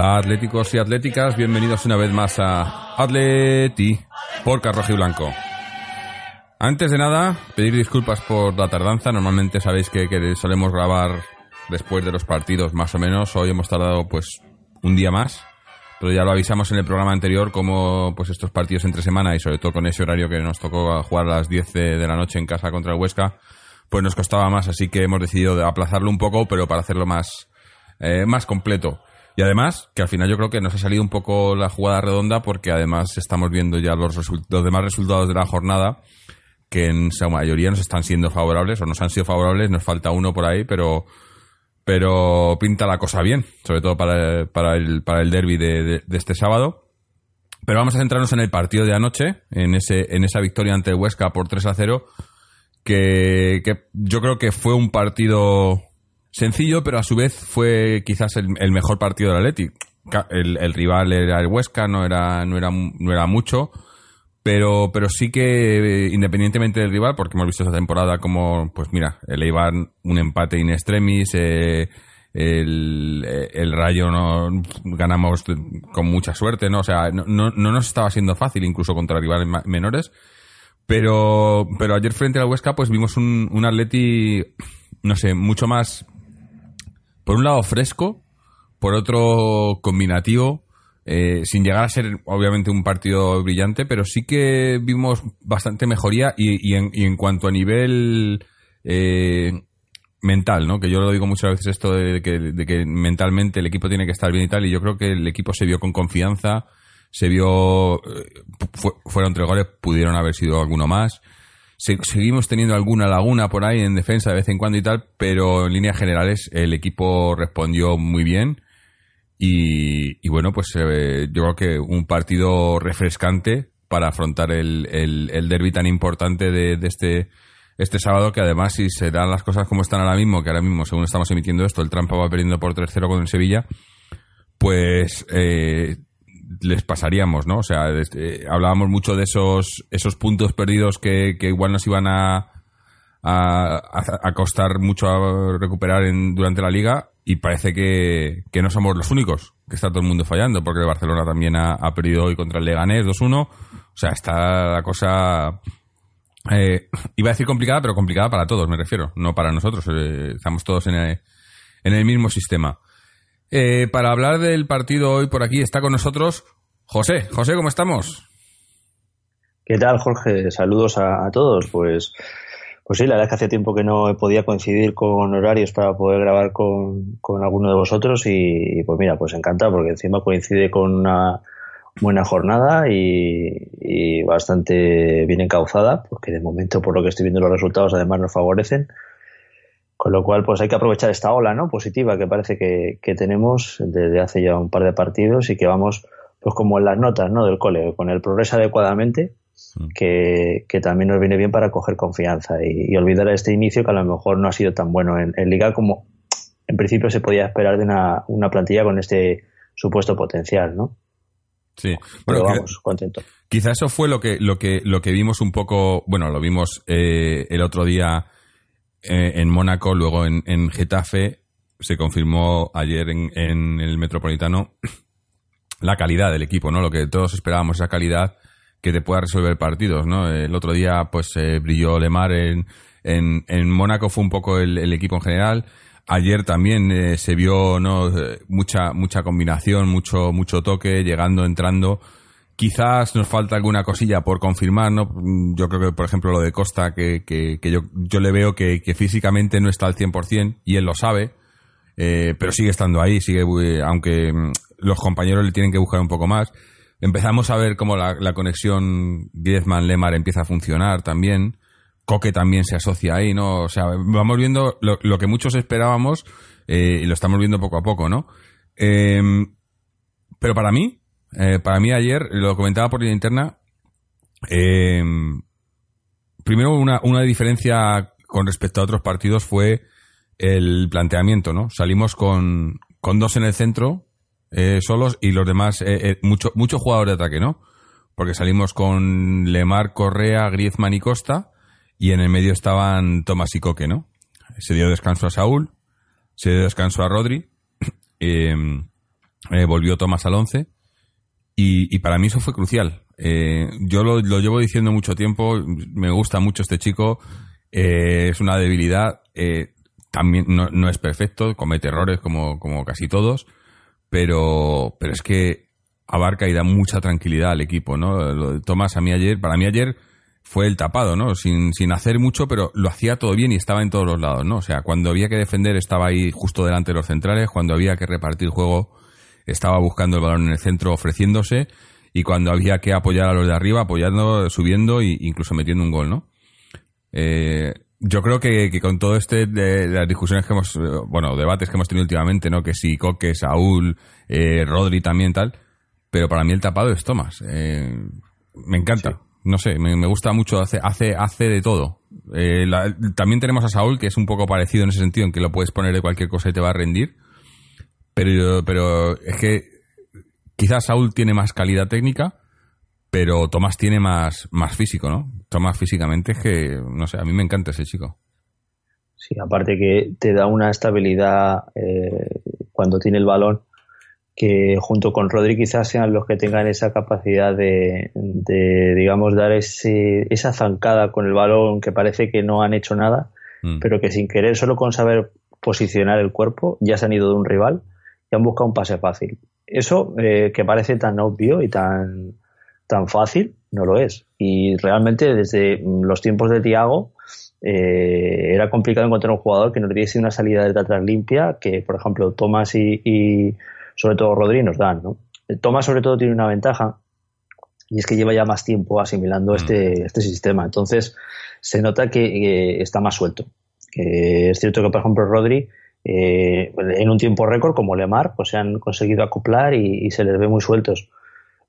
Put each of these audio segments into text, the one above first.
Hola atléticos y atléticas, bienvenidos una vez más a Atleti por Carrojo y Blanco. Antes de nada, pedir disculpas por la tardanza. Normalmente sabéis que, que solemos grabar después de los partidos, más o menos. Hoy hemos tardado pues un día más, pero ya lo avisamos en el programa anterior como pues estos partidos entre semana y sobre todo con ese horario que nos tocó jugar a las 10 de la noche en casa contra el Huesca, pues nos costaba más, así que hemos decidido aplazarlo un poco, pero para hacerlo más, eh, más completo. Y además, que al final yo creo que nos ha salido un poco la jugada redonda porque además estamos viendo ya los, demás resultados de la jornada que en su mayoría nos están siendo favorables o nos han sido favorables, nos falta uno por ahí, pero pero pinta la cosa bien, sobre todo para, para el, para el derby de, este sábado. Pero vamos a centrarnos en el partido de anoche, en, ese, en esa victoria ante Huesca por 3 a 0, que, que yo creo que fue un partido sencillo, pero a su vez fue quizás el, mejor partido del Atleti. El, rival era el Huesca, no era, no era, no era mucho, pero, pero sí que eh, independientemente del rival, porque hemos visto esta temporada como, pues mira, el Eibar un empate in extremis, eh, el, eh, el Rayo no ganamos con mucha suerte, ¿no? O sea, no, no, no nos estaba siendo fácil incluso contra rivales menores. Pero, pero ayer frente al Huesca, pues vimos un, un Atleti, no sé, mucho más, por un lado fresco, por otro combinativo, eh, sin llegar a ser obviamente un partido brillante, pero sí que vimos bastante mejoría y, y en, y en cuanto a nivel eh, mental, ¿no? Que yo lo digo muchas veces esto de que, mentalmente el equipo tiene que estar bien y tal, y yo creo que el equipo se vio con confianza, se vio, eh, fu- fueron tres goles, pudieron haber sido alguno más. Se- seguimos teniendo alguna laguna por ahí en defensa de vez en cuando y tal, pero en líneas generales el equipo respondió muy bien. Y, bueno, pues eh, yo creo que un partido refrescante para afrontar el, el, el derby tan importante de, de este, este sábado, que además, si se dan las cosas como están ahora mismo, que ahora mismo, según estamos emitiendo esto, el Trampa va perdiendo por 3-0 con el Sevilla, pues eh, les pasaríamos, ¿no? O sea, este, hablábamos mucho de esos, esos puntos perdidos que, que igual nos iban a- a costar mucho a recuperar en, durante la liga y parece que, que no somos los únicos, que está todo el mundo fallando, porque el Barcelona también ha, ha perdido hoy contra el Leganés 2-1. O sea, está la cosa... eh, iba a decir complicada, pero complicada para todos, me refiero, no para nosotros. eh, estamos todos en el, en el mismo sistema. Eh, para hablar del partido hoy por aquí está con nosotros José. José, ¿cómo estamos? ¿Qué tal, Jorge? Saludos a, todos. Pues, pues sí, la verdad es que hace tiempo que no podía coincidir con horarios para poder grabar con, con alguno de vosotros y, y pues mira, pues encantado porque encima coincide con una buena jornada y, y bastante bien encauzada, porque de momento por lo que estoy viendo los resultados además nos favorecen. Con lo cual, pues hay que aprovechar esta ola, ¿no? Positiva que parece que, que tenemos desde hace ya un par de partidos y que vamos, pues como en las notas, ¿no? Del cole, con el progreso adecuadamente, que, que también nos viene bien para coger confianza y, y olvidar este inicio que a lo mejor no ha sido tan bueno en, en Liga como en principio se podía esperar de una, una plantilla con este supuesto potencial, ¿no? Sí, Pero vamos, contento. Quizá eso fue lo que, lo que, lo que vimos un poco, bueno, lo vimos eh, el otro día eh, en Mónaco, luego en, en Getafe, se confirmó ayer en, en el Metropolitano la calidad del equipo, ¿no? Lo que todos esperábamos, esa calidad que te pueda resolver partidos, ¿no? El otro día, pues, eh, brilló Lemar en, en, en Mónaco, fue un poco el, el equipo en general. Ayer también eh, se vio, ¿no? Eh, Mucha, mucha combinación, mucho, mucho toque, llegando, entrando. Quizás nos falta alguna cosilla por confirmar, ¿no? Mm, Yo creo que, por ejemplo, lo de Costa, que, que, yo, yo le veo que, físicamente no está al 100% y él lo sabe, eh, pero sigue estando ahí, sigue, eh, aunque mm, los compañeros le tienen que buscar un poco más. Empezamos a ver cómo la, conexión Griezmann-Lemar empieza a funcionar también. Coque también se asocia ahí, ¿no? O sea, vamos viendo lo, lo que muchos esperábamos eh, y lo estamos viendo poco a poco, ¿no? Eh, pero para mí, eh, para mí ayer, lo comentaba por la interna, eh, primero una, una diferencia con respecto a otros partidos fue el planteamiento, ¿no? Salimos con, con dos en el centro, eh, solos, y los demás, eh, eh, mucho, mucho jugador de ataque, ¿no? Porque salimos con Lemar, Correa, Griezmann y Costa, y en el medio estaban Tomás y Coque, ¿no? Se dio descanso a Saúl, se dio descanso a Rodri, eh, volvió Tomás al 11, y, y para mí eso fue crucial. Eh, yo lo, llevo diciendo mucho tiempo, me gusta mucho este chico, eh, es una debilidad, eh, también no, no es perfecto, comete errores como, como casi todos, pero, pero es que abarca y da mucha tranquilidad al equipo, ¿no? Tomás a mí ayer, para mí ayer fue el tapado, ¿no? Sin, sin hacer mucho, pero lo hacía todo bien y estaba en todos los lados, ¿no? O sea, cuando había que defender estaba ahí justo delante de los centrales, cuando había que repartir juego estaba buscando el balón en el centro ofreciéndose y cuando había que apoyar a los de arriba, apoyando, subiendo e incluso metiendo un gol, ¿no? Eh, yo creo que, que con todo este de, las discusiones que hemos, bueno, debates que hemos tenido últimamente, ¿no? Que si Coque, Saúl, eh, Rodri también tal, pero para mí el tapado es Tomás. Eh, me encanta. No sé, me, me gusta mucho, hace, hace, hace de todo. Eh, la- también tenemos a Saúl, que es un poco parecido en ese sentido, en que lo puedes poner de cualquier cosa y te va a rendir. Pero, pero es que quizás Saúl tiene más calidad técnica, pero Tomás tiene más, más físico, ¿no? Tomás físicamente es que, no sé, a mí me encanta ese chico. Sí, aparte que te da una estabilidad eh, cuando tiene el balón que junto con Rodri quizás sean los que tengan esa capacidad de, de, digamos, dar ese, esa zancada con el balón que parece que no han hecho nada, Mm. pero que sin querer, solo con saber posicionar el cuerpo, ya se han ido de un rival y han buscado un pase fácil. Eso eh, que parece tan obvio y tan, tan fácil, no lo es. Y realmente desde mm, los tiempos de Tiago eh, era complicado encontrar un jugador que nos diese una salida desde atrás limpia que, por ejemplo, Tomás y, y sobre todo Rodri nos dan. ¿no? Tomás sobre todo tiene una ventaja y es que lleva ya más tiempo asimilando este, este sistema. Entonces se nota que eh, está más suelto. Que es cierto que, por ejemplo, Rodri eh, en un tiempo récord como Lemar pues se han conseguido acoplar y, se les ve muy sueltos.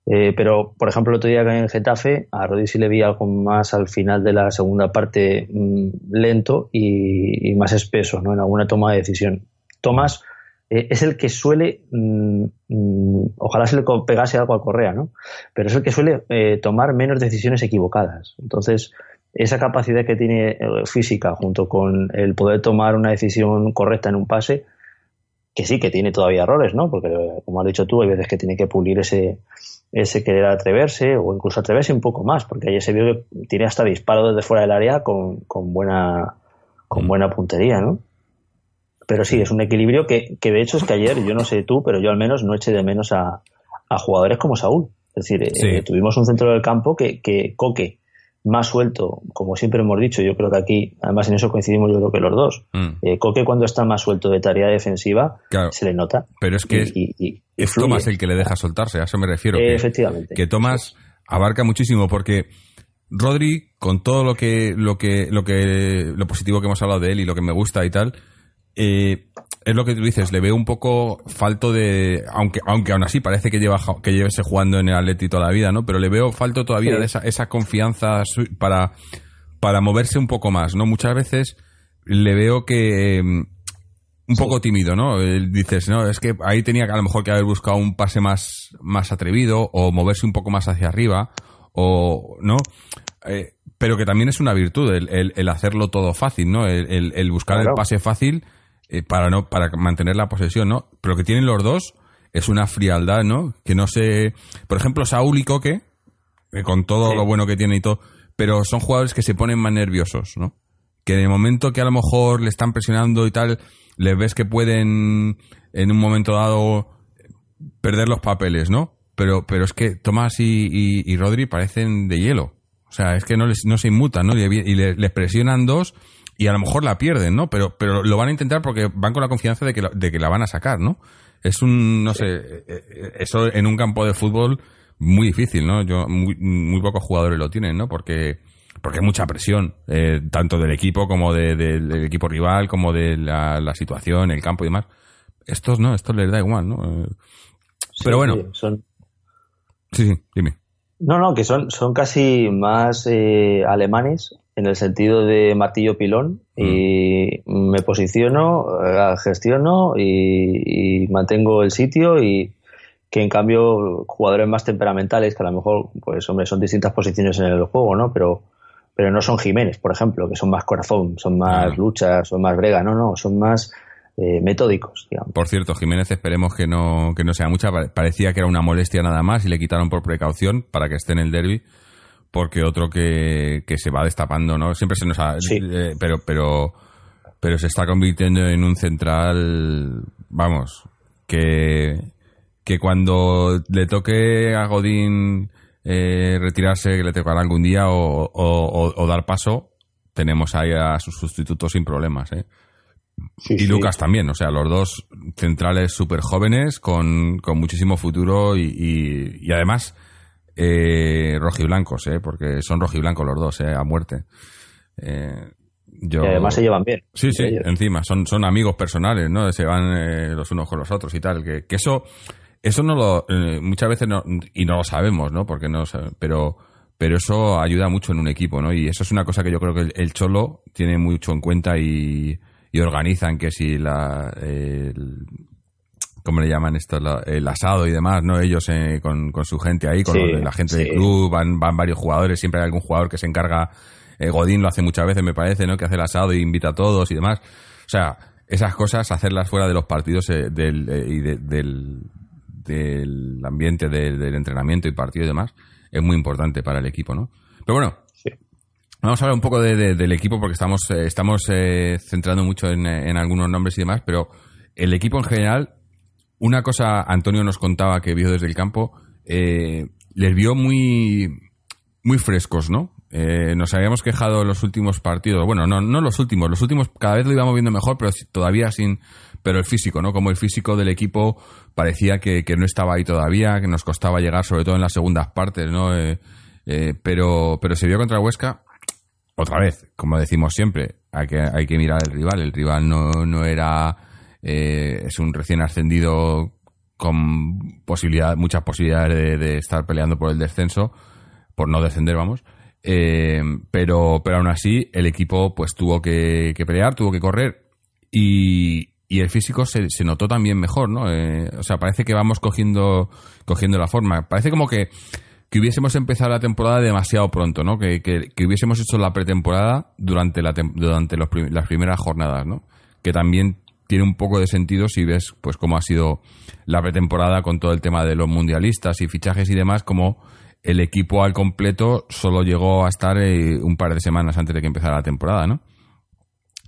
Eh, pero, por ejemplo, el otro día en Getafe, a sí le vi algo más al final de la segunda parte mm, lento y, más espeso ¿no? en alguna toma de decisión. Tomás eh, es el que suele, mm, mm, ojalá se le pegase algo a Correa, ¿no? pero es el que suele tomar menos decisiones equivocadas. Entonces, esa capacidad que tiene eh, física junto con el poder tomar una decisión correcta en un pase, que sí que tiene todavía errores, ¿no? Porque, como has dicho tú, hay veces que tiene que pulir ese, ese querer atreverse o incluso atreverse un poco más, porque ayer se vio que tiene hasta disparo desde fuera del área con, con buena con buena puntería, ¿no? Pero sí, es un equilibrio que, que de hecho es que ayer, yo no sé tú, pero yo al menos no eché de menos a, a jugadores como Saúl. Es decir, eh, tuvimos un centro del campo que, que Coque, más suelto, como siempre hemos dicho, yo creo que aquí, además en eso coincidimos yo creo que los dos. Mm, Eh, Coque cuando está más suelto de tarea defensiva, Claro. se le nota. Pero es que Y- es, y- y- y es fluye. Tomás el que le deja soltarse, a eso me refiero. Eh, que- efectivamente. que Tomás abarca muchísimo porque Rodri con todo lo que lo que lo que lo positivo que hemos hablado de él y lo que me gusta y tal eh, es lo que tú dices le veo un poco falto de aunque aunque aún así parece que lleva que llevese jugando en el Atleti toda la vida no pero le veo falto todavía Sí. de esa, esa confianza para para moverse un poco más no muchas veces le veo que mm, un poco tímido, ¿no? Dices, no, es que ahí tenía que a lo mejor que haber buscado un pase más, más atrevido o moverse un poco más hacia arriba o, ¿no? Eh, pero que también es una virtud el, el, hacerlo todo fácil, ¿no? El, el buscar el pase fácil eh, para no para mantener la posesión, ¿no? Pero que tienen los dos es una frialdad, ¿no? Que no sé, por ejemplo, Saúl y Coque, con todo lo bueno que tiene y todo, pero son jugadores que se ponen más nerviosos, ¿no? Que de momento que a lo mejor le están presionando y tal, les ves que pueden en un momento dado perder los papeles, ¿no? Pero, pero es que Tomás y, y Rodri parecen de hielo. O sea, es que no, les, no se inmutan, ¿no? Y, les, presionan dos y a lo mejor la pierden, ¿no? Pero, pero lo van a intentar porque van con la confianza de que, la, de que la van a sacar, ¿no? Es un, no sé, eh, eh, eso en un campo de fútbol muy difícil, ¿no? Yo, muy, muy pocos jugadores lo tienen, ¿no? Porque, porque hay mucha presión, eh, tanto del equipo como del equipo rival, como de la, la, situación, el campo y demás. Estos no, estos les da igual, ¿no? Pero bueno. son... Sí, sí, dime. No, no, que son, son casi más eh, alemanes en el sentido de martillo pilón y mm. me posiciono, eh, gestiono y, mantengo el sitio y que en cambio jugadores más temperamentales que a lo mejor pues hombre son distintas posiciones en el juego, ¿no? Pero pero no son Jiménez, por ejemplo, que son más corazón, son más luchas, son más brega, no, no, son más eh, metódicos. Digamos. Por cierto, Jiménez esperemos que no, que no sea mucha. Parecía que era una molestia nada más y le quitaron por precaución para que esté en el derby, porque otro que, que se va destapando, ¿no? Siempre se nos ha... Eh, pero, pero, pero se está convirtiendo en un central, vamos, que, que cuando le toque a Godín eh, retirarse, que le tocará algún día o, o, dar paso, tenemos ahí a sus sustitutos sin problemas, ¿eh? y Lucas también, o sea, los dos centrales súper jóvenes con, con, muchísimo futuro y, y, además eh, rojiblancos, ¿eh? porque son rojiblancos los dos, ¿eh? a muerte. Eh, yo... Y además se llevan bien. Sí, sí, encima, son, son amigos personales, ¿no? Se van eh, los unos con los otros y tal, que, que eso eso no lo eh, muchas veces no y no lo sabemos no porque no pero pero eso ayuda mucho en un equipo no y eso es una cosa que yo creo que el cholo tiene mucho en cuenta y, y organizan que si la el, ¿cómo le llaman esto? el asado y demás, ¿no? Ellos eh, con, con, su gente ahí, con la gente del club, van, van varios jugadores, siempre hay algún jugador que se encarga, eh, Godín lo hace muchas veces, me parece, ¿no? Que hace el asado y invita a todos y demás. O sea, esas cosas, hacerlas fuera de los partidos eh, del, y del, del ambiente del entrenamiento y partido y demás, es muy importante para el equipo, ¿no? Pero bueno, Vamos a hablar un poco de, del equipo porque estamos, eh, estamos eh, centrando mucho en, en, algunos nombres y demás, pero el equipo en general, una cosa Antonio nos contaba que vio desde el campo, eh, les vio muy, muy frescos, ¿no? Eh, nos habíamos quejado en los últimos partidos, bueno, no, no los últimos, los últimos cada vez lo íbamos viendo mejor, pero todavía sin, pero el físico, ¿no? Como el físico del equipo parecía que, que no estaba ahí todavía, que nos costaba llegar, sobre todo en las segundas partes, ¿no? Eh, eh, pero, pero se vio contra Huesca otra vez, como decimos siempre, hay que, hay que mirar al rival. El rival no, no era. Eh, es un recién ascendido con posibilidad, muchas posibilidades de, estar peleando por el descenso, por no descender, vamos. Eh, pero, pero aún así, el equipo pues tuvo que, pelear, tuvo que correr y, el físico se, se, notó también mejor, ¿no? Eh, o sea, parece que vamos cogiendo, cogiendo la forma. Parece como que que hubiésemos empezado la temporada demasiado pronto, ¿no? Que, que, hubiésemos hecho la pretemporada durante, la durante los las primeras jornadas, ¿no? Que también tiene un poco de sentido si ves pues cómo ha sido la pretemporada con todo el tema de los mundialistas y fichajes y demás, como el equipo al completo solo llegó a estar eh, un par de semanas antes de que empezara la temporada, ¿no?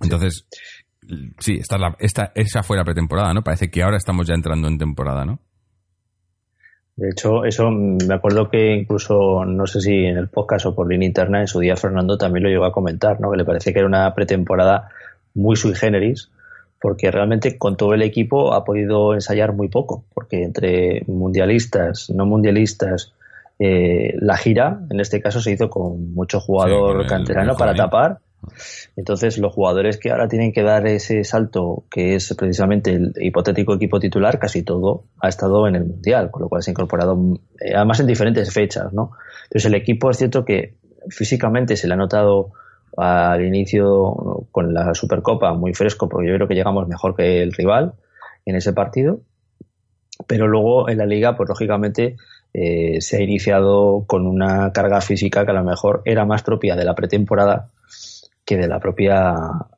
Entonces, sí, esta, la, esta, esa fue la pretemporada, ¿no? Parece que ahora estamos ya entrando en temporada, ¿no? De hecho, eso me acuerdo que incluso, no sé si en el podcast o por línea interna, en su día Fernando también lo llegó a comentar, ¿no? que le parece que era una pretemporada muy sui generis, porque realmente con todo el equipo ha podido ensayar muy poco, porque entre mundialistas, no mundialistas, eh, la gira, en este caso, se hizo con mucho jugador canterano para tapar entonces, los jugadores que ahora tienen que dar ese salto, que es precisamente el hipotético equipo titular, casi todo ha estado en el Mundial, con lo cual se ha incorporado, eh, además en diferentes fechas, ¿no? Entonces, el equipo es cierto que físicamente se le ha notado al inicio con la Supercopa muy fresco, porque yo creo que llegamos mejor que el rival en ese partido. Pero luego en la liga, pues lógicamente eh, se ha iniciado con una carga física que a lo mejor era más propia de la pretemporada que de la propia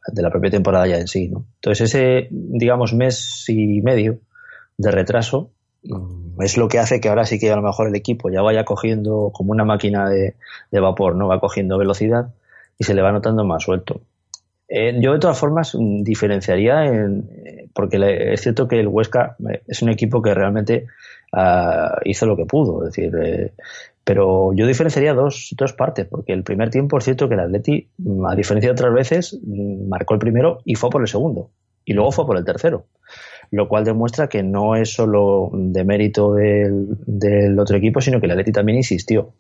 de la propia temporada ya en sí. ¿no? Entonces ese, digamos, mes y medio de retraso mm, es lo que hace que ahora sí que a lo mejor el equipo ya vaya cogiendo como una máquina de, de vapor, ¿no? Va cogiendo velocidad y se le va notando más suelto. Eh, yo de todas formas mm, diferenciaría en, eh, porque es cierto que el Huesca eh, es un equipo que realmente uh, hizo lo que pudo, es decir, eh, pero yo diferenciaría dos, dos partes, porque el primer tiempo es cierto que el Atleti, mm, a diferencia de otras veces, marcó el primero y fue por el segundo, y luego fue por el tercero, lo cual demuestra que no es solo de mérito del otro equipo, sino que el Atleti también insistió.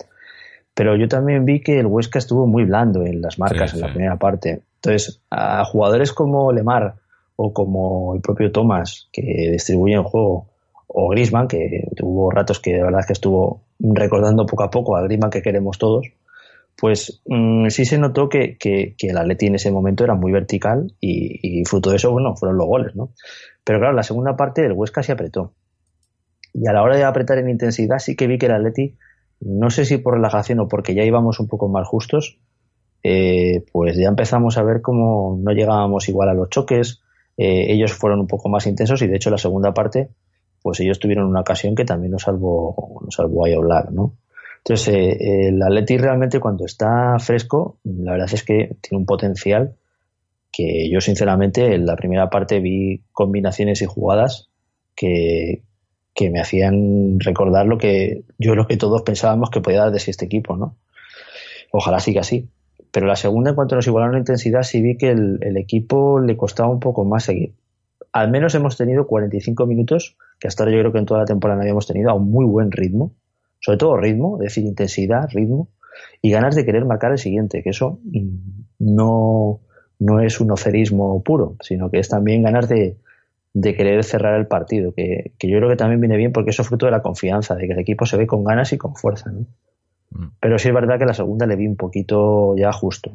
Pero yo también vi que el Huesca estuvo muy blando en las marcas Sí, en la primera parte. Entonces, a jugadores como Lemar o como el propio Thomas, que distribuye el juego, o Grisman, que tuvo ratos que de verdad que estuvo recordando poco a poco a Grisman que queremos todos, pues mm, sí se notó que, que, que el Atleti en ese momento era muy vertical y, y fruto de eso, bueno, fueron los goles, ¿no? Pero claro, la segunda parte el Huesca se apretó. Y a la hora de apretar en intensidad sí que vi que el Atleti, no sé si por relajación o porque ya íbamos un poco más justos, eh, pues ya empezamos a ver cómo no llegábamos igual a los choques, eh, ellos fueron un poco más intensos y de hecho la segunda parte, pues ellos tuvieron una ocasión que también nos salvó, nos salvó a hablar, ¿no? Entonces, eh, el Atleti realmente cuando está fresco, la verdad es que tiene un potencial que yo sinceramente en la primera parte vi combinaciones y jugadas que, que me hacían recordar lo que yo lo que todos pensábamos que podía dar de sí este equipo, ¿no? Ojalá siga así. Pero la segunda, en cuanto nos igualaron la intensidad, sí vi que el, equipo le costaba un poco más seguir. Al menos hemos tenido 45 minutos, que hasta ahora yo creo que en toda la temporada no habíamos tenido, a un muy buen ritmo. Sobre todo ritmo, es decir, intensidad, ritmo, y ganas de querer marcar el siguiente, que eso mm, no, no es un ocerismo puro, sino que es también ganas de, de querer cerrar el partido, que, que yo creo que también viene bien porque eso es fruto de la confianza, de que el equipo se ve con ganas y con fuerza. ¿no? Mm. Pero sí es verdad que la segunda le vi un poquito ya justo.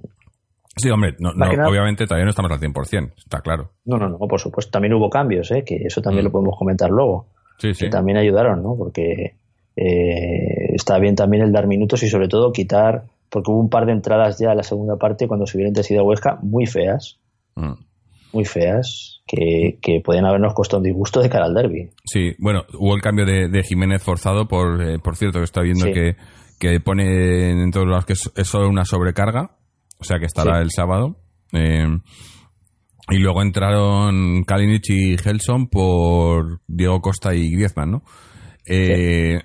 Sí, hombre, no, nada- obviamente todavía no estamos al 100%, está claro. No, no, no, por supuesto. También hubo cambios, ¿eh? que eso también Mm. lo podemos comentar luego, Sí, sí. que también ayudaron, ¿no? Porque eh, está bien también el dar minutos y sobre todo quitar, porque hubo un par de entradas ya en la segunda parte cuando subió la intensidad Huesca muy feas, Mm. muy feas, que, que podían habernos costado un disgusto de cara al derby. Sí, bueno, hubo el cambio de, de Jiménez forzado, por, eh, por cierto, que está viendo Sí. que, que pone en todos lados que es, es solo una sobrecarga, o sea que estará Sí. el sábado. Eh, y luego entraron Kalinic y Gelson por Diego Costa y Griezmann, ¿no? Eh,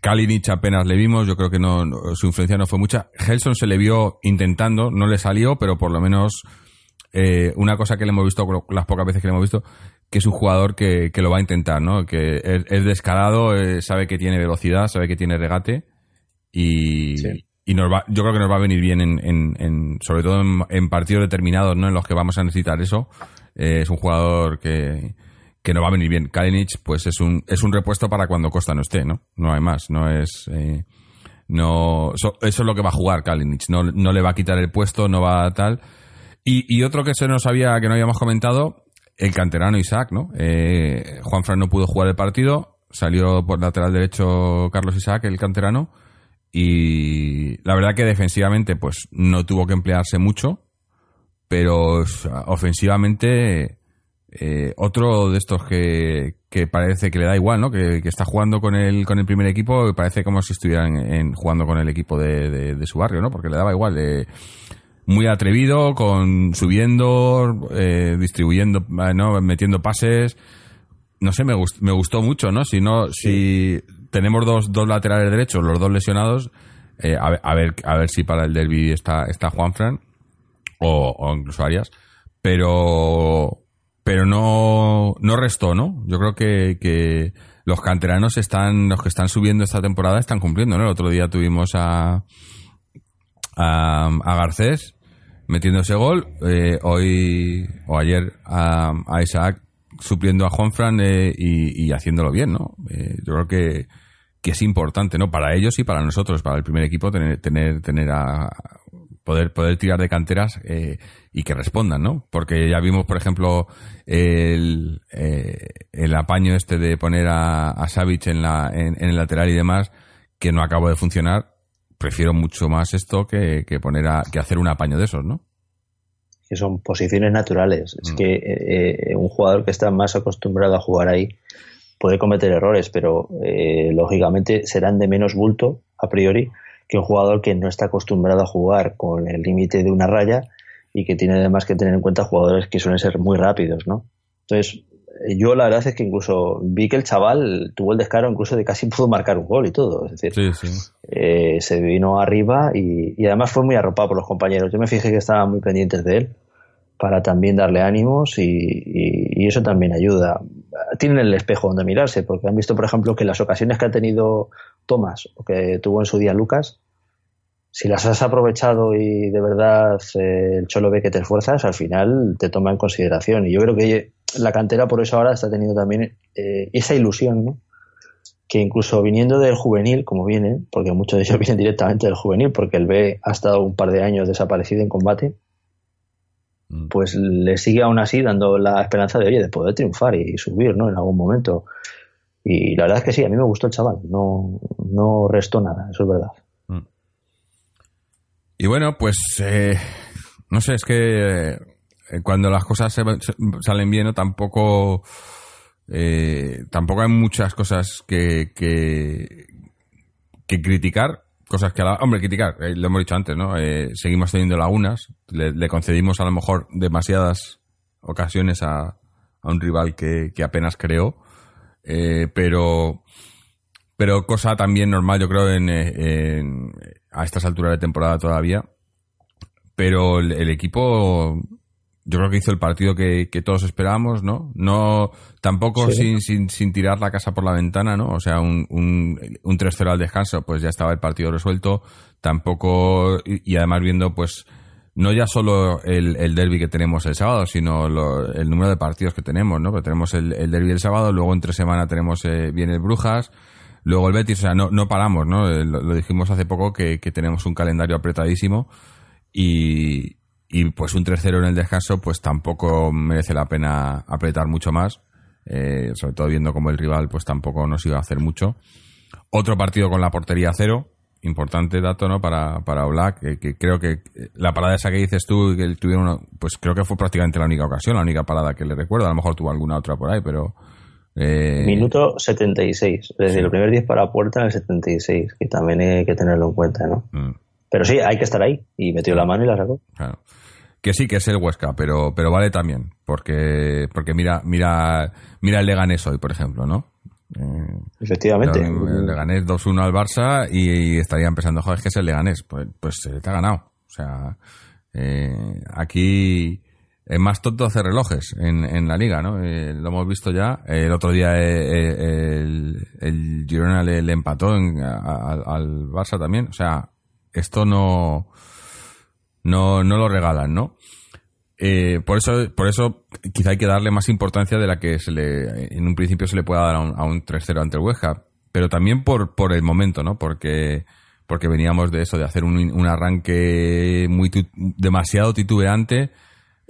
Kalinic apenas le vimos, yo creo que no, no- su influencia no fue mucha. Gelson se le vio intentando, no le salió, pero por lo menos eh, una cosa que le hemos visto, las pocas veces que le hemos visto, que es un jugador que, que lo va a intentar, ¿no? Que es, es descarado, eh, sabe que tiene velocidad, sabe que tiene regate y, Sí. y nos va, yo creo que nos va a venir bien en, en- en- sobre todo en, en partidos determinados, ¿no? En los que vamos a necesitar eso. Eh, es un jugador que, que nos va a venir bien. Kalinic, pues es un, es un repuesto para cuando Costa no esté, ¿no? No hay más, no es, eh, no, eso, eso es lo que va a jugar Kalinic, no, no le va a quitar el puesto, no va a tal. Y, otro que se nos había, que no habíamos comentado, el canterano Isaac, ¿no? Eh, Juan Fran no pudo jugar el partido, salió por lateral derecho Carlos Isaac, el canterano, y la verdad que defensivamente, pues no tuvo que emplearse mucho, pero ofensivamente, eh, otro de estos que, que parece que le da igual, ¿no? Que, que está jugando con el, con el primer equipo parece como si estuvieran jugando con el equipo de, de- de su barrio, ¿no? Porque le daba igual. eh, muy atrevido, con subiendo, eh, distribuyendo, eh, ¿no? metiendo pases. No sé, me, gust- me gustó mucho, ¿no? Si no, si tenemos dos, dos laterales derechos, los dos lesionados, eh, a, ver, a ver a ver si para el derby está, está Juanfran o, o incluso Arias, pero pero no, no restó, ¿no? Yo creo que, que los canteranos están, los que están subiendo esta temporada están cumpliendo, ¿no? El otro día tuvimos a, a, a Garcés metiendo ese gol, eh, hoy o ayer a, a Isaac supliendo a Juanfran eh, y, haciéndolo bien, ¿no? Eh, yo creo que, que es importante, ¿no? Para ellos y para nosotros, para el primer equipo, tener, tener, tener a, poder, poder tirar de canteras eh, y que respondan, ¿no? Porque ya vimos, por ejemplo, el, eh, el apaño este de poner a, a Savic en, la, en, el lateral y demás, que no acabó de funcionar. Prefiero mucho más esto que, que poner a, que hacer un apaño de esos, ¿no? Que son posiciones naturales. Es mm. que eh, un jugador que está más acostumbrado a jugar ahí puede cometer errores, pero lógicamente serán de menos bulto a priori que un jugador que no está acostumbrado a jugar con el límite de una raya y que tiene además que tener en cuenta jugadores que suelen ser muy rápidos, ¿no? Entonces, eh, yo la verdad es que incluso vi que el chaval tuvo el descaro incluso de casi pudo marcar un gol y todo. Es decir, eh, se vino arriba y, además fue muy arropado por los compañeros. Yo me fijé que estaban muy pendientes de él para también darle ánimos y, eso también ayuda. Tienen el espejo donde mirarse, porque han visto, por ejemplo, que las ocasiones que ha tenido Tomás o que tuvo en su día Lucas, si las has aprovechado y de verdad eh, el Cholo ve que te esfuerzas, al final te toma en consideración. Y yo creo que la cantera por eso ahora está teniendo también eh, esa ilusión, ¿no? Que incluso viniendo del juvenil, como viene, porque muchos de ellos vienen directamente del juvenil, porque el B ha estado un par de años desaparecido en combate, mm. pues le sigue aún así dando la esperanza de, oye, de poder triunfar y subir, ¿no? En algún momento. Y la verdad es que sí, a mí me gustó el chaval, no, no restó nada, eso es verdad. Y bueno, pues eh, no sé, es que eh, cuando las cosas salen bien, tampoco eh, tampoco hay muchas cosas que, que, criticar. Cosas que, a la, hombre, criticar, lo hemos dicho antes, ¿no? seguimos teniendo lagunas, le, concedimos a lo mejor demasiadas ocasiones a, a un rival que, que apenas creó, pero pero cosa también normal, yo creo, en, a estas alturas de temporada todavía. Pero el, equipo, yo creo que hizo el partido que, todos esperábamos, ¿no? No, tampoco sin, sin, sin, tirar la casa por la ventana, ¿no? O sea, un, un, un 3-0 al descanso, pues ya estaba el partido resuelto. Tampoco, y, además viendo, pues, no ya solo el, el derby que tenemos el sábado, sino el número de partidos que tenemos, ¿no? Porque tenemos el, el derby el sábado, luego entre semana tenemos eh, bien el Brujas, Luego el Betis, o sea, no, no paramos, ¿no? Eh, lo, dijimos hace poco que, tenemos un calendario apretadísimo y, y pues un 3-0 en el descanso pues tampoco merece la pena apretar mucho más, eh, sobre todo viendo como el rival pues tampoco nos iba a hacer mucho. Otro partido con la portería cero, importante dato, ¿no? Para, para Black, que, creo que la parada esa que dices tú, que tuvieron, pues creo que fue prácticamente la única ocasión, la única parada que le recuerdo, a lo mejor tuvo alguna otra por ahí, pero eh, Minuto 76, desde el primer 10 para puerta el 76, que también hay que tenerlo en cuenta, ¿no? Mm. Pero sí, hay que estar ahí, y metió la mano y la sacó. Que sí, que es el Huesca, pero, pero vale también, porque, porque mira, mira, mira el Leganés hoy, por ejemplo, ¿no? Eh, Efectivamente. El Leganés 2-1 al Barça y, estaría empezando, joder, es que es el Leganés, pues, pues te ha ganado. O sea, eh, aquí es más tonto hacer relojes en, en la liga, ¿no? Eh, lo hemos visto ya. el otro día el, el, Girona le, empató al Barça también. O sea, esto no, no, no lo regalan, ¿no? por eso, por eso quizá hay que darle más importancia de la que se le, en un principio se le pueda dar a un, a un 3-0 ante el Huesca. Pero también por, por el momento, ¿no? Porque, porque veníamos de eso, de hacer un, un arranque muy demasiado titubeante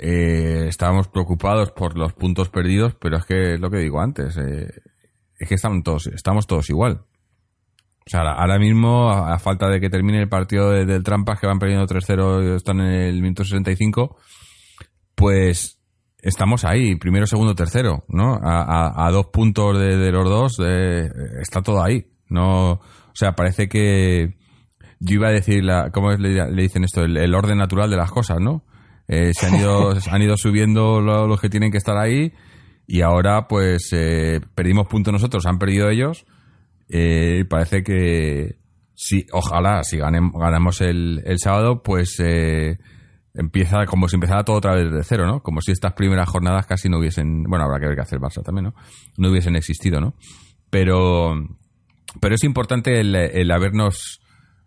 eh, estábamos preocupados por los puntos perdidos, pero es que es lo que digo antes, eh, es que estamos todos, estamos todos igual. O sea, ahora mismo, a, falta de que termine el partido del Trampas, que van perdiendo 3-0 están en el minuto 65, pues estamos ahí, primero, segundo, tercero, ¿no? A, dos puntos de, los dos, eh, está todo ahí. No, o sea, parece que yo iba a decir, la, ¿cómo le, dicen esto? el, orden natural de las cosas, ¿no? Eh, se han ido, han ido subiendo los que tienen que estar ahí y ahora pues eh, perdimos puntos nosotros, han perdido ellos. Eh, parece que si, ojalá, si ganamos el, el sábado, pues empieza como si empezara todo otra vez de cero, ¿no? Como si estas primeras jornadas casi no hubiesen, bueno, habrá que ver qué hace el Barça también, ¿no? No hubiesen existido, ¿no? Pero, pero es importante el, el habernos,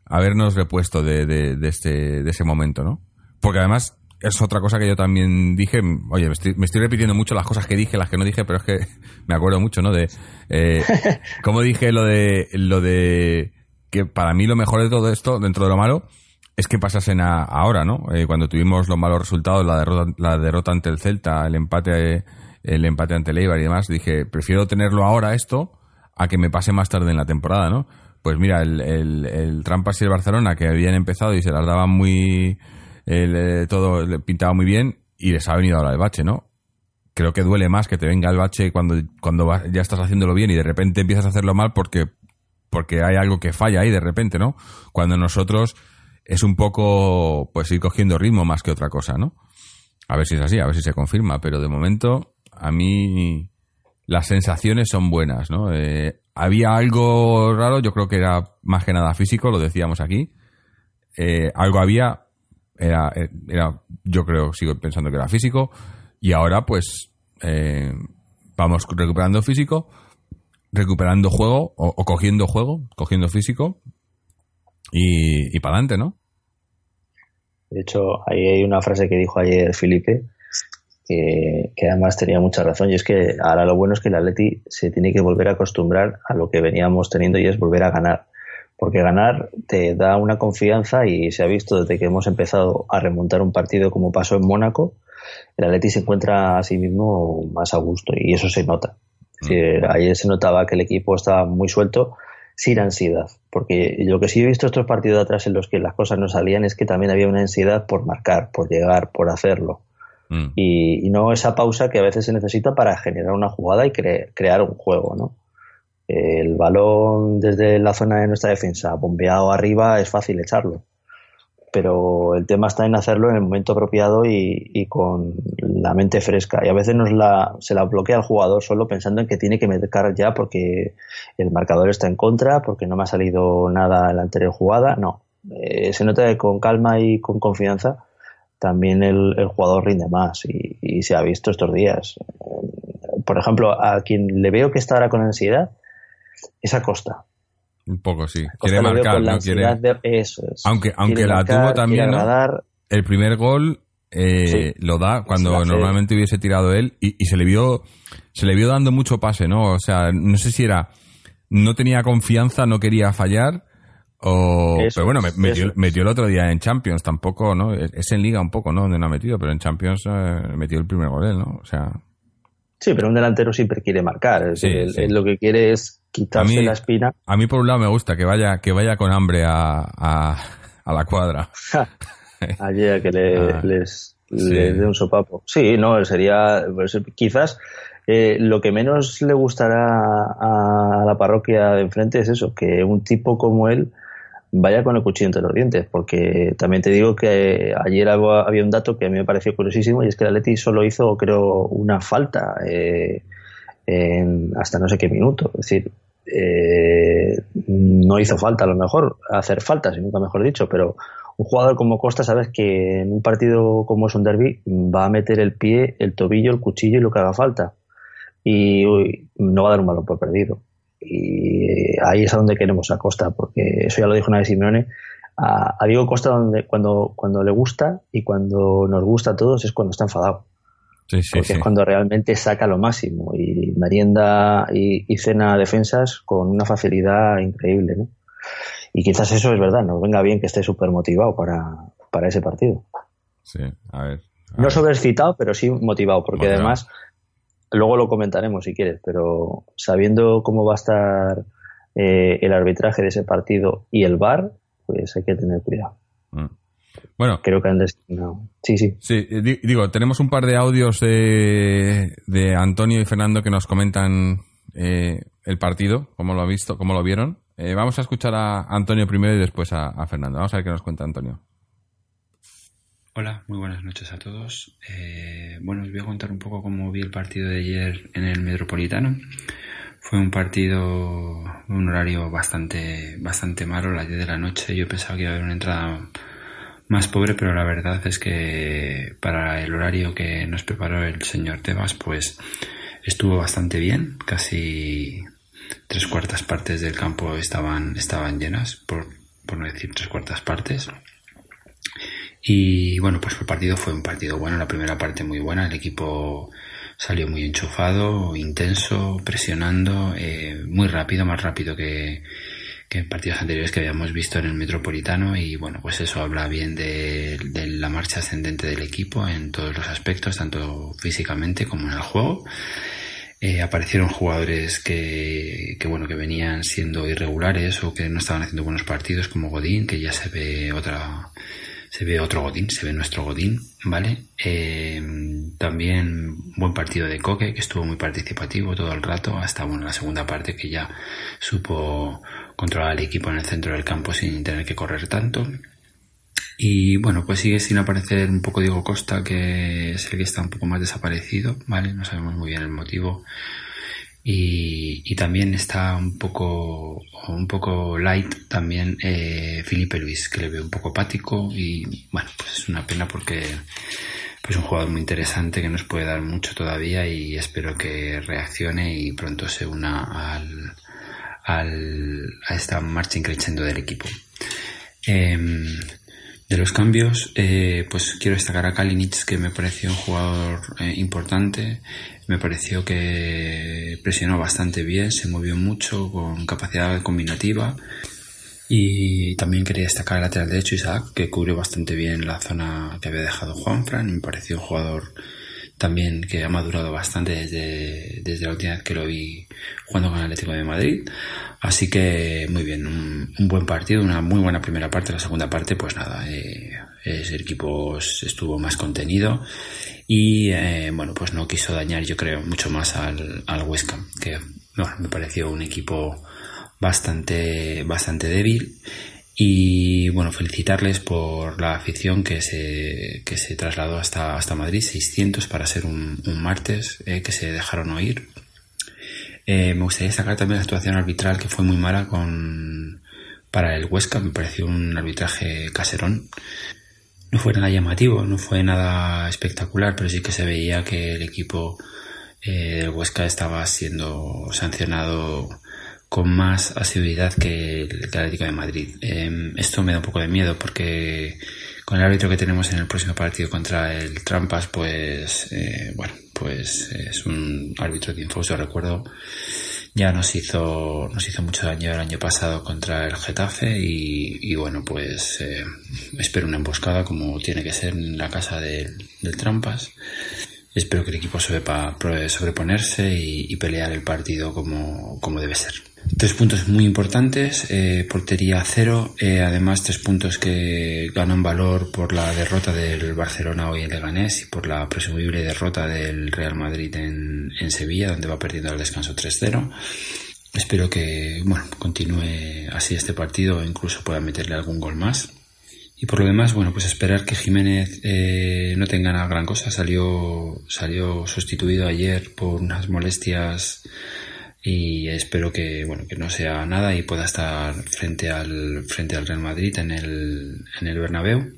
habernos repuesto de, de, de, este, de ese momento, ¿no? Porque además es otra cosa que yo también dije. Oye, me estoy, repitiendo mucho las cosas que dije, las que no dije, pero es que me acuerdo mucho, ¿no? De eh, cómo dije lo de lo de que para mí lo mejor de todo esto, dentro de lo malo, es que pasasen a, ahora, ¿no? Eh, cuando tuvimos los malos resultados, la derrota, la derrota ante el Celta, el empate, el empate ante el Eibar y demás, dije, prefiero tenerlo ahora esto a que me pase más tarde en la temporada, ¿no? Pues mira, el, el, el Trampas y el Barcelona que habían empezado y se las daban muy, eh, todo pintaba muy bien y les ha venido ahora el bache, ¿no? Creo que duele más que te venga el bache cuando, cuando ya estás haciéndolo bien y de repente empiezas a hacerlo mal porque, porque hay algo que falla ahí de repente, ¿no? Cuando nosotros es un poco pues ir cogiendo ritmo más que otra cosa, ¿no? A ver si es así, a ver si se confirma, pero de momento a mí las sensaciones son buenas, ¿no? Eh, había algo raro, yo creo que era más que nada físico, lo decíamos aquí. Eh, algo había, era, era, yo creo, sigo pensando que era físico, y ahora pues eh, vamos recuperando físico, recuperando juego, o cogiendo juego, cogiendo físico, y, para adelante, ¿no? De hecho, ahí hay una frase que dijo ayer Felipe, que, además tenía mucha razón, y es que ahora lo bueno es que el Atleti se tiene que volver a acostumbrar a lo que veníamos teniendo y es volver a ganar. Porque ganar te da una confianza y se ha visto desde que hemos empezado a remontar un partido como pasó en Mónaco, el Atleti se encuentra a sí mismo más a gusto y eso se nota. Es decir, ayer se notaba que el equipo estaba muy suelto sin ansiedad. Porque lo que sí he visto estos partidos atrás en los que las cosas no salían es que también había una ansiedad por marcar, por llegar, por hacerlo. Mm. Y, no esa pausa que a veces se necesita para generar una jugada y crear un juego, ¿no? El balón desde la zona de nuestra defensa bombeado arriba es fácil echarlo pero el tema está en hacerlo en el momento apropiado y, con la mente fresca. Y a veces nos la, se la bloquea el jugador solo pensando en que tiene que meter ya porque el marcador está en contra, porque no me ha salido nada en la anterior jugada. No, eh, se nota que con calma y con confianza también el, jugador rinde más y, y, se ha visto estos días. Por ejemplo, a quien le veo que está ahora con ansiedad es a Costa un poco, sí. Quiere marcar, ¿no? Quiere... Aunque, aunque la tuvo también, El primer gol eh, lo da cuando normalmente hubiese tirado él y, se le vio se le vio dando mucho pase, ¿no? O sea, no sé si era no tenía confianza, no quería fallar o pero bueno, metió, metió, el otro día en Champions, tampoco, ¿no? Es en Liga un poco, ¿no? Donde no ha metido, pero en Champions eh, metió el primer gol él, ¿no? O sea, Sí, pero un delantero siempre quiere marcar. lo que quiere es quitarse la espina. A mí por un lado me gusta que vaya que vaya con hambre a, a, la cuadra. Ayer que le, ah, les, dé un sopapo. Sí, no, sería pues, quizás eh, lo que menos le gustará a la parroquia de enfrente es eso, que un tipo como él vaya con el cuchillo entre los dientes, porque también te digo que ayer había un dato que a mí me pareció curiosísimo y es que el Atleti solo hizo, creo, una falta eh, en hasta no sé qué minuto. Es decir, eh, no hizo falta a lo mejor hacer faltas, nunca mejor dicho, pero un jugador como Costa sabes que en un partido como es un derby va a meter el pie, el tobillo, el cuchillo y lo que haga falta. Y no va a dar un balón por perdido. Y ahí es a donde queremos a Costa, porque eso ya lo dijo una vez Simeone. A, Diego Costa donde, cuando, cuando le gusta y cuando nos gusta a todos es cuando está enfadado. Porque es cuando realmente saca lo máximo y merienda y, cena defensas con una facilidad increíble. ¿no? Y quizás eso es verdad, nos venga bien que esté súper motivado para, para ese partido. Sí, a ver. no sobrecitado, pero sí motivado, porque además Luego lo comentaremos si quieres, pero sabiendo cómo va a estar eh, el arbitraje de ese partido y el VAR, pues hay que tener cuidado. Mm. Bueno, creo que han destinado. Sí, sí. Sí, eh, digo, tenemos un par de audios de, de Antonio y Fernando que nos comentan eh, el partido, cómo lo ha visto, cómo lo vieron. vamos a escuchar a Antonio primero y después a, a Fernando. Vamos a ver qué nos cuenta Antonio. Hola, muy buenas noches a todos. Eh, bueno, os voy a contar un poco cómo vi el partido de ayer en el Metropolitano. Fue un partido, un horario bastante, bastante malo, las 10 de la noche. Yo pensaba que iba a haber una entrada más pobre, pero la verdad es que para el horario que nos preparó el señor Tebas, pues estuvo bastante bien. Casi tres cuartas partes del campo estaban, estaban llenas, por, por no decir tres cuartas partes. Y bueno, pues el partido fue un partido bueno, la primera parte muy buena, el equipo salió muy enchufado, intenso, presionando, eh, muy rápido, más rápido que, que en partidos anteriores que habíamos visto en el Metropolitano y bueno, pues eso habla bien de, la marcha ascendente del equipo en todos los aspectos, tanto físicamente como en el juego. Eh, aparecieron jugadores que, que, bueno que venían siendo irregulares o que no estaban haciendo buenos partidos como Godín que ya se ve otra se ve otro Godín se ve nuestro Godín vale eh, también buen partido de Coque que estuvo muy participativo todo el rato hasta bueno la segunda parte que ya supo controlar al equipo en el centro del campo sin tener que correr tanto y bueno, pues sigue sin aparecer un poco Diego Costa, que es el que está un poco más desaparecido, ¿vale? No sabemos muy bien el motivo. Y, también está un poco, un poco light también eh, Felipe Luis, que le veo un poco apático y bueno, pues es una pena porque pues un jugador muy interesante que nos puede dar mucho todavía y espero que reaccione y pronto se una al, al, a esta marcha increciendo del equipo. Eh, de los cambios, eh, pues quiero destacar a Kalinic, que me pareció un jugador eh, importante. Me pareció que presionó bastante bien, se movió mucho, con capacidad combinativa. Y también quería destacar el lateral derecho Isaac, que cubrió bastante bien la zona que había dejado Juanfran. Me pareció un jugador también que ha madurado bastante desde, desde la última vez que lo vi jugando con el Atlético de Madrid. Así que muy bien, un, un, buen partido, una muy buena primera parte. La segunda parte, pues nada, eh, el equipo estuvo más contenido y eh, bueno, pues no quiso dañar, yo creo, mucho más al, al Huesca, que bueno, me pareció un equipo bastante, bastante débil y bueno, felicitarles por la afición que se, que se trasladó hasta, hasta Madrid, 600 para ser un, un martes, eh, que se dejaron oír. Eh, me gustaría destacar también la actuación arbitral que fue muy mala con, para el Huesca, me pareció un arbitraje caserón. No fue nada llamativo, no fue nada espectacular, pero sí que se veía que el equipo eh, del Huesca estaba siendo sancionado con más asiduidad que el, Atlético de Madrid. Eh, esto me da un poco de miedo porque con el árbitro que tenemos en el próximo partido contra el Trampas, pues eh, bueno, pues es un árbitro de infuso, recuerdo. Ya nos hizo, nos hizo mucho daño el año pasado contra el Getafe y, bueno, pues eh, espero una emboscada como tiene que ser en la casa del, del Trampas. Espero que el equipo sepa sobreponerse y, y pelear el partido como, como debe ser. Tres puntos muy importantes, eh, portería cero, eh, además tres puntos que ganan valor por la derrota del Barcelona hoy en Leganés y por la presumible derrota del Real Madrid en, en Sevilla, donde va perdiendo al descanso 3-0. Espero que bueno, continúe así este partido e incluso pueda meterle algún gol más. Y por lo demás, bueno, pues esperar que Jiménez eh, no tenga nada gran cosa. Salió, salió sustituido ayer por unas molestias y espero que bueno que no sea nada y pueda estar frente al frente al Real Madrid en el en el Bernabéu.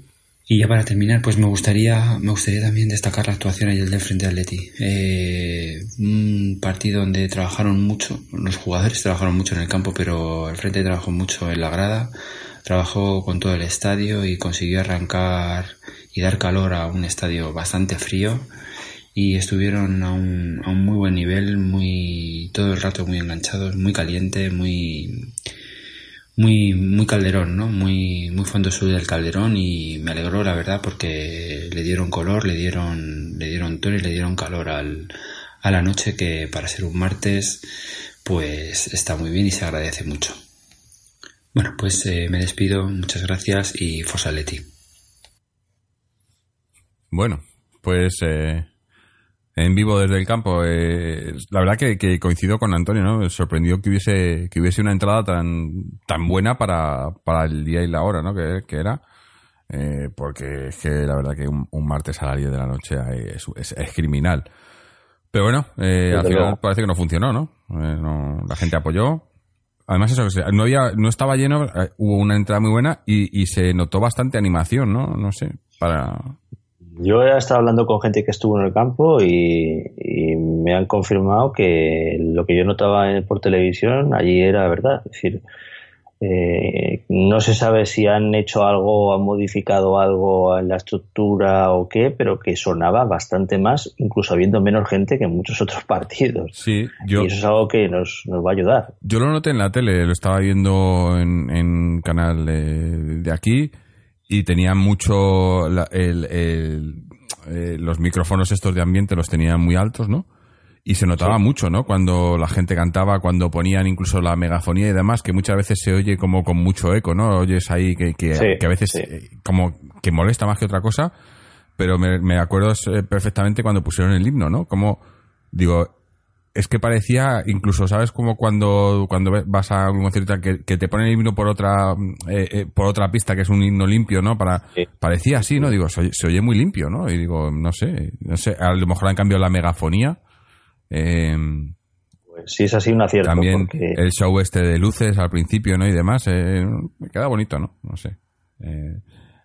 Y ya para terminar pues me gustaría me gustaría también destacar la actuación ayer del frente Atleti. Eh, un partido donde trabajaron mucho los jugadores trabajaron mucho en el campo pero el frente trabajó mucho en la grada trabajó con todo el estadio y consiguió arrancar y dar calor a un estadio bastante frío. Y estuvieron a un, a un muy buen nivel, muy todo el rato muy enganchados, muy caliente, muy muy muy calderón, ¿no? Muy muy fondo sur del calderón y me alegró la verdad porque le dieron color, le dieron le dieron tono y le dieron calor al, a la noche que para ser un martes pues está muy bien y se agradece mucho. Bueno, pues eh, me despido, muchas gracias y Forza Leti. Bueno, pues eh, en vivo desde el campo. Eh, la verdad que, que, coincido con Antonio, ¿no? Me sorprendió que hubiese, que hubiese una entrada tan, tan buena para, para el día y la hora, ¿no? Que, que era. Eh, porque es que la verdad que un, un, martes a las 10 de la noche es, es, es criminal. Pero bueno, eh, al final luego. parece que no funcionó, ¿no? Eh, ¿no? La gente apoyó. Además, eso, no, había, no estaba lleno, eh, hubo una entrada muy buena y, y se notó bastante animación, ¿no? No sé, para, yo he estado hablando con gente que estuvo en el campo y, y, me han confirmado que lo que yo notaba por televisión allí era verdad. Es decir, Eh, no se sabe si han hecho algo, han modificado algo en la estructura o qué, pero que sonaba bastante más, incluso habiendo menos gente que en muchos otros partidos. Sí, yo, Y eso es algo que nos, nos va a ayudar. yo lo noté en la tele, lo estaba viendo en, en canal de, de aquí y tenía mucho la- el- el- eh, los micrófonos estos de ambiente los tenían muy altos, ¿no? Y se notaba mucho, ¿no? Cuando la gente cantaba, cuando ponían incluso la megafonía y demás, que muchas veces se oye como con mucho eco, ¿no? Oyes ahí que, que, Sí, que a veces sí. eh, como que molesta más que otra cosa, pero me, me acuerdo eh, perfectamente cuando pusieron el himno, ¿no? Como, digo, es que parecía, incluso, ¿sabes? Como cuando, cuando vas a un concierto que, que te ponen el himno por otra, eh, eh, por otra pista, que es un himno limpio, ¿no? Para, Sí. parecía así, ¿no? Digo, se oye, se oye muy limpio, ¿no? Y digo, no sé, no sé, a lo mejor han cambiado la megafonía. Eh, Pues sí es así un acierto. también porque- el show este de luces al principio, ¿no? Y demás, eh, me queda bonito, ¿no? No sé.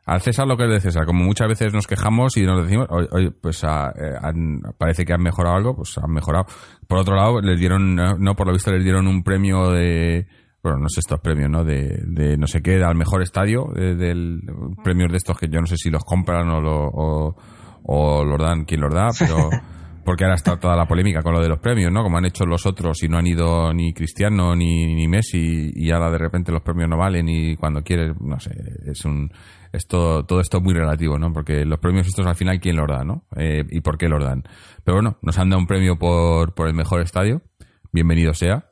Eh, al César lo que es de César, como muchas veces nos quejamos y nos decimos, oye, pues ah, eh, han- parece que han mejorado algo, pues han mejorado. Por otro lado, les dieron, no, no, por lo visto les dieron un premio de, bueno, no sé estos premios, ¿no? De, de no sé qué, al mejor estadio, de- del premios de estos que yo no sé si los compran o, lo- o, o los dan, quién los da, pero porque ahora está toda la polémica con lo de los premios, ¿no? Como han hecho los otros y no han ido ni Cristiano ni, ni Messi y ahora de repente los premios no valen y cuando quieres, no sé, es un es todo, todo esto muy relativo, ¿no? Porque los premios estos al final quién los da, ¿no? Eh, y por qué los dan. Pero bueno, nos han dado un premio por, por el mejor estadio, bienvenido sea.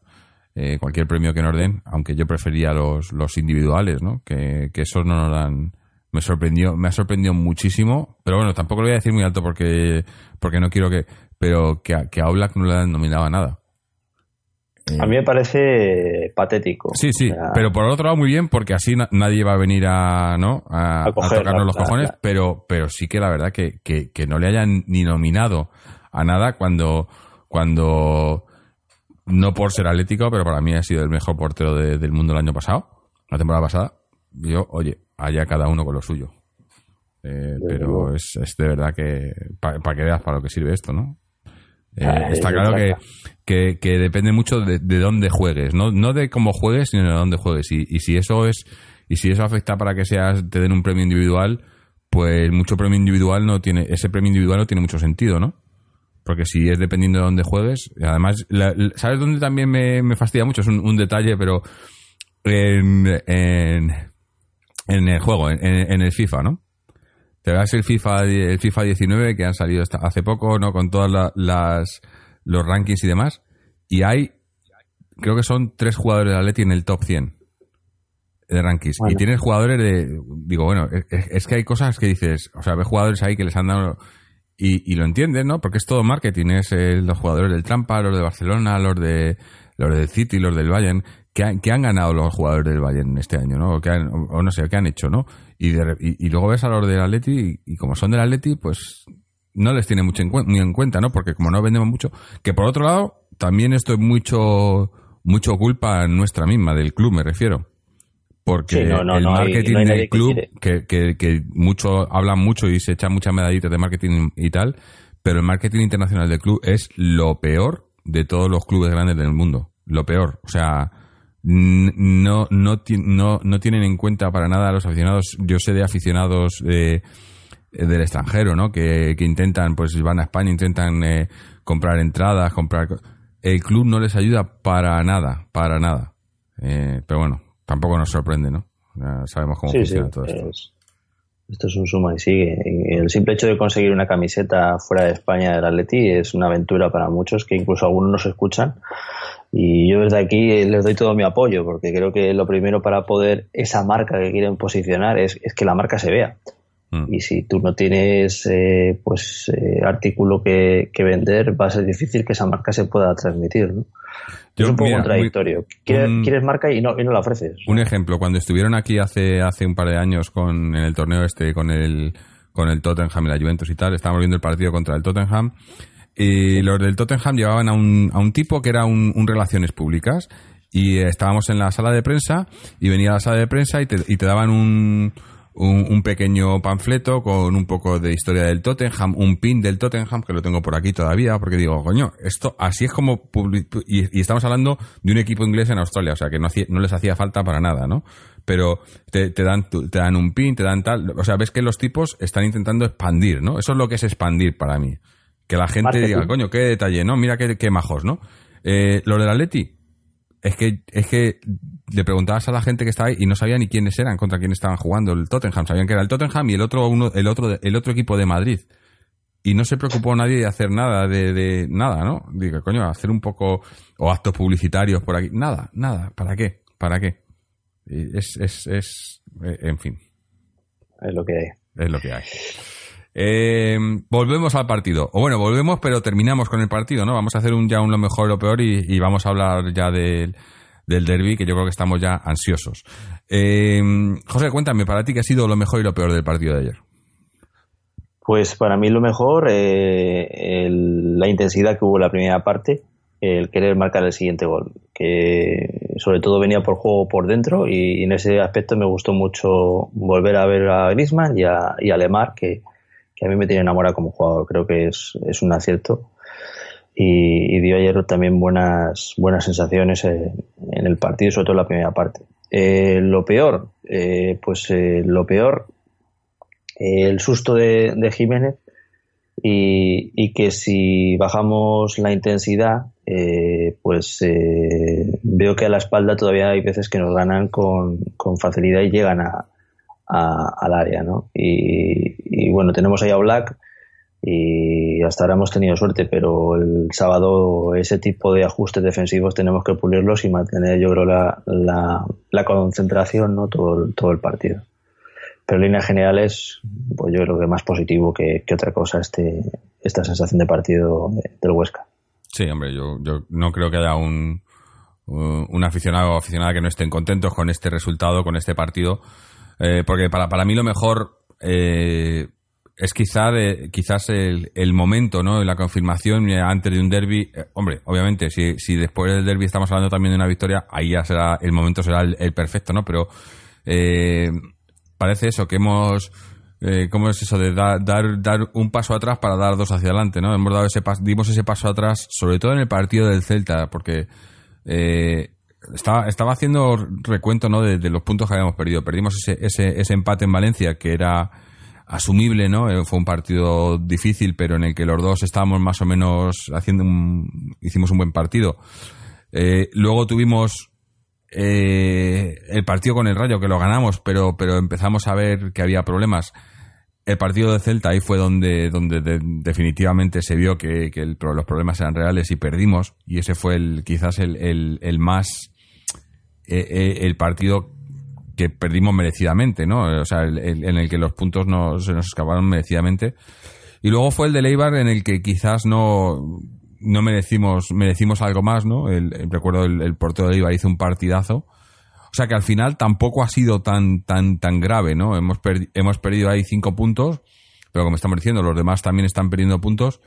Eh, cualquier premio que nos den, aunque yo prefería los, los individuales, ¿no? Que, que esos no nos dan. Me sorprendió, me ha sorprendido muchísimo, pero bueno, tampoco lo voy a decir muy alto porque, porque no quiero que, pero que a, que a Oblak no le han nominado a nada. A mí me parece patético. Sí, sí, O sea, pero por otro lado muy bien porque así na- nadie va a venir a, ¿no? a, A coger a tocarnos los cojones, pero pero sí que la verdad que, que, que no le hayan ni nominado a nada cuando cuando no por ser atlético, pero para mí ha sido el mejor portero de- del mundo el año pasado, la temporada pasada. Yo, oye, allá cada uno con lo suyo. Eh, pero es, es de verdad que para que veas para lo que sirve esto, ¿no? Eh, Ah, está es claro que, que, que depende mucho de, de dónde juegues, no, no de cómo juegues, sino de dónde juegues. Y, y si eso es, y si eso afecta para que seas, te den un premio individual, pues mucho premio individual no tiene, ese premio individual no tiene mucho sentido, ¿no? Porque si es dependiendo de dónde juegues, además, la- la- ¿sabes dónde también me, me fastidia mucho? Es un, un detalle, pero en, en, en el juego, en, en el FIFA, ¿no? Te vas el FIFA, el FIFA 19 que han salido hasta hace poco, ¿no? Con todas la- las los rankings y demás. Y hay, creo que son tres jugadores de Atleti en el top 100 de rankings. Bueno. Y tienes jugadores de, digo, bueno, es, es que hay cosas que dices, o sea, ves jugadores ahí que les han dado y, y lo entiendes, ¿no? Porque es todo marketing, es eh, los jugadores del Trampa, los de Barcelona, los de los del City, los del Bayern, que han, que han ganado los jugadores del Bayern este año, ¿no? O, que han- o- o no sé, que han hecho, ¿no? Y, de y, y luego ves a los del Atleti y, y como son del Atleti, pues no les tiene mucho en, muy en cuenta, ¿no? Porque como no vendemos mucho, que por otro lado, también esto es mucho, mucho culpa nuestra misma, del club me refiero. Porque Sí, no, no, el no marketing hay del club, que, que, que mucho, hablan mucho y se echan muchas medallitas de marketing y tal, pero el marketing internacional del club es lo peor de todos los clubes grandes del mundo. Lo peor. O sea, no, no, no, no tienen en cuenta para nada a los aficionados. Yo sé de aficionados eh, del extranjero, ¿no? Que, que intentan, pues van a España, intentan eh, comprar entradas, comprar... co- El club no les ayuda para nada, para nada. Eh, pero bueno, tampoco nos sorprende, ¿no? Ya sabemos cómo Sí, sí, funciona todo esto. es- esto es un suma y sigue. Y el simple hecho de conseguir una camiseta fuera de España del Atleti es una aventura para muchos, que incluso algunos nos escuchan. Y yo desde aquí les doy todo mi apoyo, porque creo que lo primero para poder esa marca que quieren posicionar es, es que la marca se vea. Mm. Y si tú no tienes eh, pues eh, artículo que, que vender, va a ser difícil que esa marca se pueda transmitir. ¿no? Yo, es un poco mira, contradictorio. Quieres, un- quieres marca y no, y no la ofreces. Un ejemplo, cuando estuvieron aquí hace, hace un par de años con, en el torneo este con el, con el Tottenham y la Juventus y tal, estábamos viendo el partido contra el Tottenham y los del Tottenham llevaban a un, a un tipo que era un, un relaciones públicas y eh, estábamos en la sala de prensa y venía a la sala de prensa y te, y te daban un, un, un pequeño panfleto con un poco de historia del Tottenham, un pin del Tottenham, que lo tengo por aquí todavía, porque digo, coño, esto así es como... Y, y estamos hablando de un equipo inglés en Australia, o sea, que no, hacía- no les hacía falta para nada, ¿no? Pero te, te dan, te dan un pin, te dan tal... O sea, ves que los tipos están intentando expandir, ¿no? Eso es lo que es expandir para mí. Que la gente Marketing. diga, coño, qué detalle, ¿no? Mira qué, qué majos, ¿no? Eh, lo del Atleti, es que, es que le preguntabas a la gente que estaba ahí y no sabía ni quiénes eran, contra quién estaban jugando el Tottenham. Sabían que era el Tottenham y el otro, uno, el otro, el otro equipo de Madrid. Y no se preocupó nadie de hacer nada, de, de nada, ¿no? Digo, coño, hacer un poco, o actos publicitarios por aquí. Nada, nada. ¿Para qué? ¿Para qué? Es, es, es, eh, en fin, Es lo que hay. es lo que hay. Eh, volvemos al partido. O bueno, volvemos, pero terminamos con el partido, ¿no? Vamos a hacer un ya un lo mejor y lo peor y, y vamos a hablar ya del, del derby, que yo creo que estamos ya ansiosos. Eh, José, cuéntame, para ti, ¿qué ha sido lo mejor y lo peor del partido de ayer? Pues para mí lo mejor, eh, la intensidad que hubo en la primera parte, el querer marcar el siguiente gol, que sobre todo venía por juego por dentro y, en ese aspecto me gustó mucho volver a ver a Griezmann y a, y a Lemar, que, que a mí me tiene enamorado como jugador, creo que es, es un acierto y, dio ayer también buenas, buenas sensaciones en, el partido, sobre todo en la primera parte. Eh, lo peor, eh, pues eh, lo peor el susto de, Jiménez y, y que si bajamos la intensidad, eh, pues eh, veo que a la espalda todavía hay veces que nos ganan con, con facilidad y llegan a, a- al área, ¿no? Y, bueno, tenemos ahí a Black y hasta ahora hemos tenido suerte, pero el sábado ese tipo de ajustes defensivos tenemos que pulirlos y mantener, yo creo, la, la, la concentración, ¿no? Todo, el- partido pero en líneas generales, pues yo creo que más positivo que, otra cosa este, esta sensación de partido de- del Huesca. Sí, hombre, yo, yo no creo que haya un, un aficionado o aficionada que no estén contentos con este resultado, con este partido, eh, porque para, para mí lo mejor eh, es quizá de- quizás el, el momento, ¿no? La confirmación eh, antes de un derby. Eh, hombre, obviamente, si, si después del derby estamos hablando también de una victoria, ahí ya será, el momento será el, perfecto, ¿no? Pero eh, parece eso, que hemos... Eh, ¿Cómo es eso de dar, dar, dar un paso atrás para dar dos hacia adelante? ¿no? Hemos dado ese pas- dimos ese paso atrás, sobre todo en el partido del Celta, porque eh, estaba, estaba haciendo recuento ¿no? de, los puntos que habíamos perdido. Perdimos ese, ese, ese empate en Valencia, que era asumible, ¿no? Eh, Fue un partido difícil, pero en el que los dos estábamos más o menos haciendo un, hicimos un buen partido. Eh, luego tuvimos eh, el partido con el Rayo, que lo ganamos, pero, pero empezamos a ver que había problemas. El partido de Celta ahí fue donde, donde de- definitivamente se vio que, que los problemas eran reales y perdimos. Y ese fue el, quizás el, el más eh, eh, el partido que perdimos merecidamente, ¿no? O sea, en el que los puntos no, se nos escaparon merecidamente. Y luego fue el de Leibar en el que quizás no, no merecimos, merecimos algo más, ¿no? El- recuerdo el, portero de Leibar hizo un partidazo. O sea que al final tampoco ha sido tan, tan, tan grave, ¿no? Hemos, hemos perdido ahí cinco puntos, pero como estamos diciendo, los demás también están perdiendo puntos.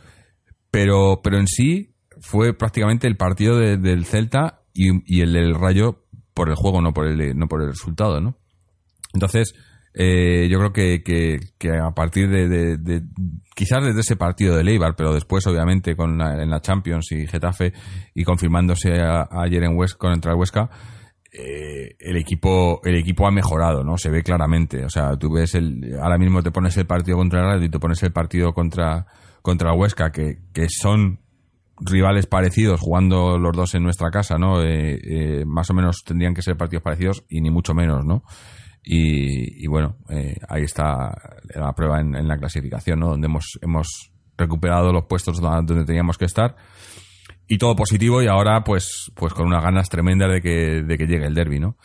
Pero, pero en sí fue prácticamente el partido de- del Celta y, y el del Rayo por el juego, no por el, no por el resultado, ¿no? Entonces, eh, yo creo que, que, que a partir de, de- de- quizás desde ese partido de Leibar, pero después obviamente con la, en la Champions y Getafe y confirmándose a- ayer en Huesca contra el Huesca, eh, el equipo el equipo ha mejorado, ¿no? Se ve claramente. O sea, tú ves el ahora mismo te pones el partido contra el Rayo y te pones el partido contra contra Huesca que, que son rivales parecidos jugando los dos en nuestra casa, ¿no? Eh, eh, más o menos tendrían que ser partidos parecidos y ni mucho menos, ¿no? Y, bueno, eh, ahí está la prueba en, la clasificación, ¿no? Donde hemos, hemos recuperado los puestos donde teníamos que estar y todo positivo y ahora pues pues con unas ganas tremendas de que, de que llegue el derby, ¿no?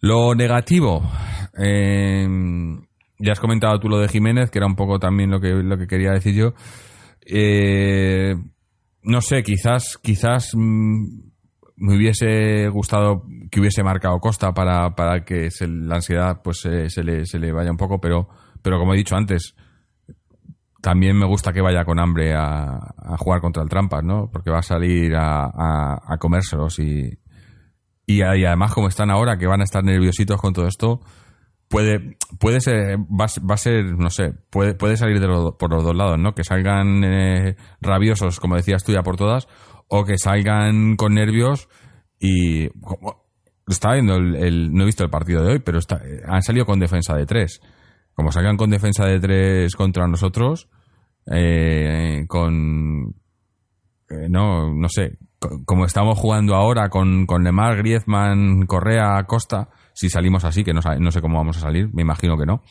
Lo negativo, eh, ya has comentado tú lo de Jiménez, que era un poco también lo que, lo que quería decir yo. Eh, no sé, quizás, quizás mm, me hubiese gustado que hubiese marcado Costa para, para que se- la ansiedad pues se, se le, se le vaya un poco, pero, pero como he dicho antes, también me gusta que vaya con hambre a, jugar contra el Trampas, ¿no? Porque va a salir a, comérselos y, y, y además como están ahora, que van a estar nerviositos con todo esto, puede, puede ser, va, a ser, no sé, puede, puede salir de por los dos lados, ¿no? Que salgan eh, rabiosos, como decías tú ya por todas, o que salgan con nervios y como, estaba viendo el, no he visto el partido de hoy, pero está, han salido con defensa de tres. Como salgan con defensa de tres contra nosotros, eh, con eh, no, no sé, como estamos jugando ahora con, con Lemar, Griezmann, Correa, Costa, si salimos así, que no, no sé cómo vamos a salir, me imagino que no,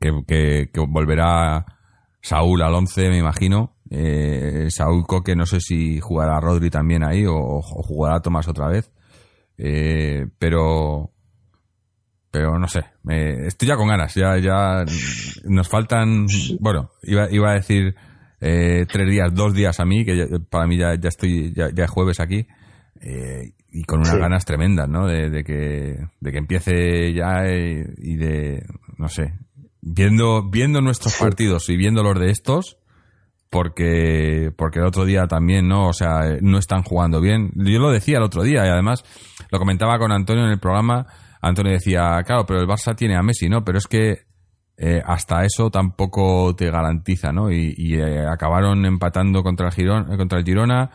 que, volverá Saúl al 11, me imagino, eh, Saúl Coque, no sé si jugará Rodri también ahí o, jugará Tomás otra vez, eh, pero pero no sé, estoy ya con ganas, ya, ya nos faltan, bueno, iba, iba a decir eh, tres días, dos días a mí, que para mí ya, ya estoy, ya, ya, jueves aquí, eh, y con unas ganas tremendas, ¿no? De, que, de que empiece ya eh, y de, no sé, viendo, viendo nuestros partidos y viendo los de estos, porque, porque el otro día también, ¿no? O sea, no están jugando bien. Yo lo decía el otro día y además lo comentaba con Antonio en el programa. Antonio decía, claro, pero el Barça tiene a Messi, ¿no? Pero es que eh, hasta eso tampoco te garantiza, ¿no? Y, eh, acabaron empatando contra el, Girona, eh, contra el Girona,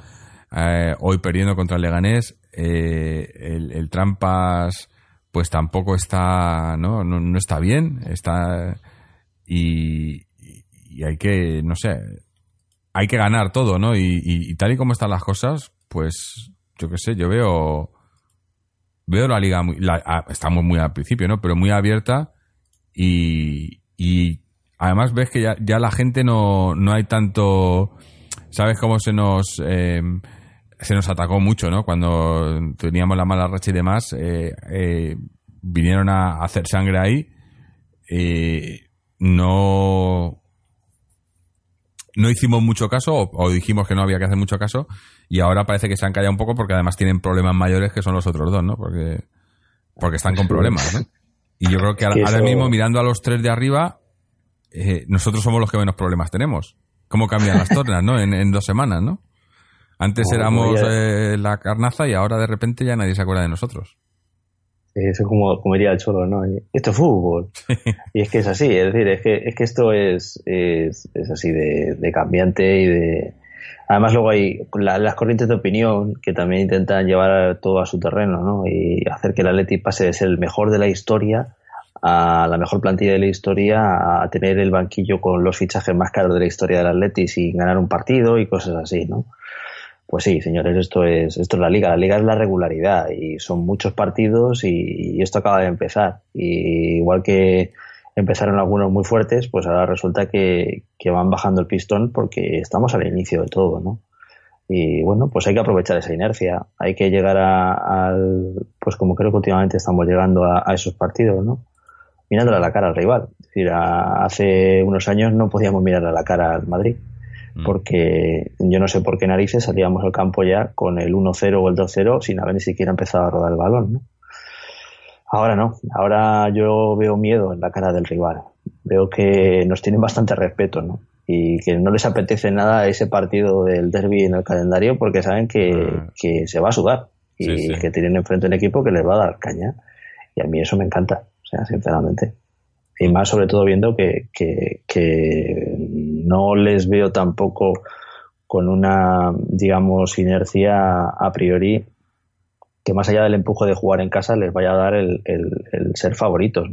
hoy perdiendo contra el Leganés. El, Trampas, pues tampoco está, ¿no? No, está bien, está. Y, hay que, no sé, hay que ganar todo, ¿no? Y, tal y como están las cosas, pues yo qué sé, yo veo. Veo la liga muy. Ah, estamos muy al principio, ¿no? Pero muy abierta y, y además ves que ya, ya la gente no, no hay tanto... ¿Sabes cómo se nos... Em, se nos atacó mucho, ¿no? Cuando teníamos la mala racha y demás, eh, eh, vinieron a hacer sangre ahí. Eh, no, no hicimos mucho caso o, dijimos que no había que hacer mucho caso y ahora parece que se han callado un poco porque además tienen problemas mayores que son los otros dos, ¿no? Porque, porque están con problemas, ¿no? Y yo creo que, ahora, mismo, mirando a los tres de arriba, eh, nosotros somos los que menos problemas tenemos. ¿Cómo cambian las tornas, no? En, dos semanas, ¿no? Antes éramos eh, la carnaza y ahora de repente ya nadie se acuerda de nosotros. Eso es como, como diría el cholo, ¿no? Esto es fútbol. y es que es así, es decir, es que, es que esto es, es, así de, de, cambiante y de... Además luego hay las corrientes de opinión que también intentan llevar todo a su terreno, ¿no? Y hacer que el Atleti pase de ser el mejor de la historia a la mejor plantilla de la historia a tener el banquillo con los fichajes más caros de la historia del Atleti sin ganar un partido y cosas así, ¿no? Pues sí, señores, esto es esto es la liga. La liga es la regularidad y son muchos partidos y, esto acaba de empezar. Y igual que empezaron algunos muy fuertes, pues ahora resulta que, que van bajando el pistón porque estamos al inicio de todo, ¿no? Y bueno, pues hay que aprovechar esa inercia. Hay que llegar a, al, pues como creo que últimamente estamos llegando a, esos partidos, ¿no? mirándole a la cara al rival. Es decir, hace unos años no podíamos mirar a la cara al Madrid, mm. porque yo no sé por qué narices salíamos al campo ya con el 1-0 o el 2-0 sin haber ni siquiera empezado a rodar el balón. ¿no? Ahora no, ahora yo veo miedo en la cara del rival. Veo que nos tienen bastante respeto, ¿no? Y que no les apetece nada ese partido del derby en el calendario porque saben que, mm. que se va a sudar y que tienen enfrente un equipo que les va a dar caña. Y a mí eso me encanta sea, sinceramente. Y más sobre todo viendo que, que, no les veo tampoco con una, digamos, inercia a priori que más allá del empuje de jugar en casa les vaya a dar el, el, ser favoritos.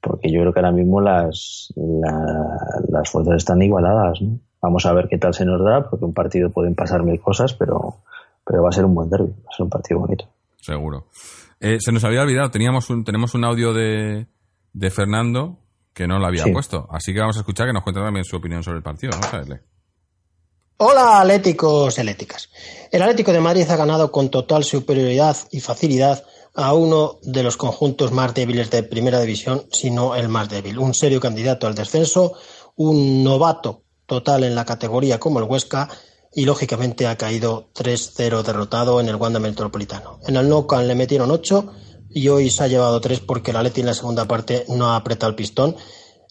Porque yo creo que ahora mismo las, las fuerzas están igualadas. Vamos a ver qué tal se nos da, porque un partido pueden pasar mil cosas, pero, pero va a ser un buen derby, va a ser un partido bonito. Seguro. Eh, se nos había olvidado, teníamos un, tenemos un audio de, de Fernando que no lo había puesto. Así que vamos a escuchar que nos cuente también su opinión sobre el partido. Vamos a verle. Hola, Atléticos y Atléticas. El Atlético de Madrid ha ganado con total superioridad y facilidad a uno de los conjuntos más débiles de Primera División, si no el más débil. Un serio candidato al descenso, un novato total en la categoría como el Huesca y lógicamente ha caído 3-0 derrotado en el Wanda Metropolitano. En el Nou le metieron 8 y hoy se ha llevado 3 porque la Leti en la segunda parte no ha apretado el pistón.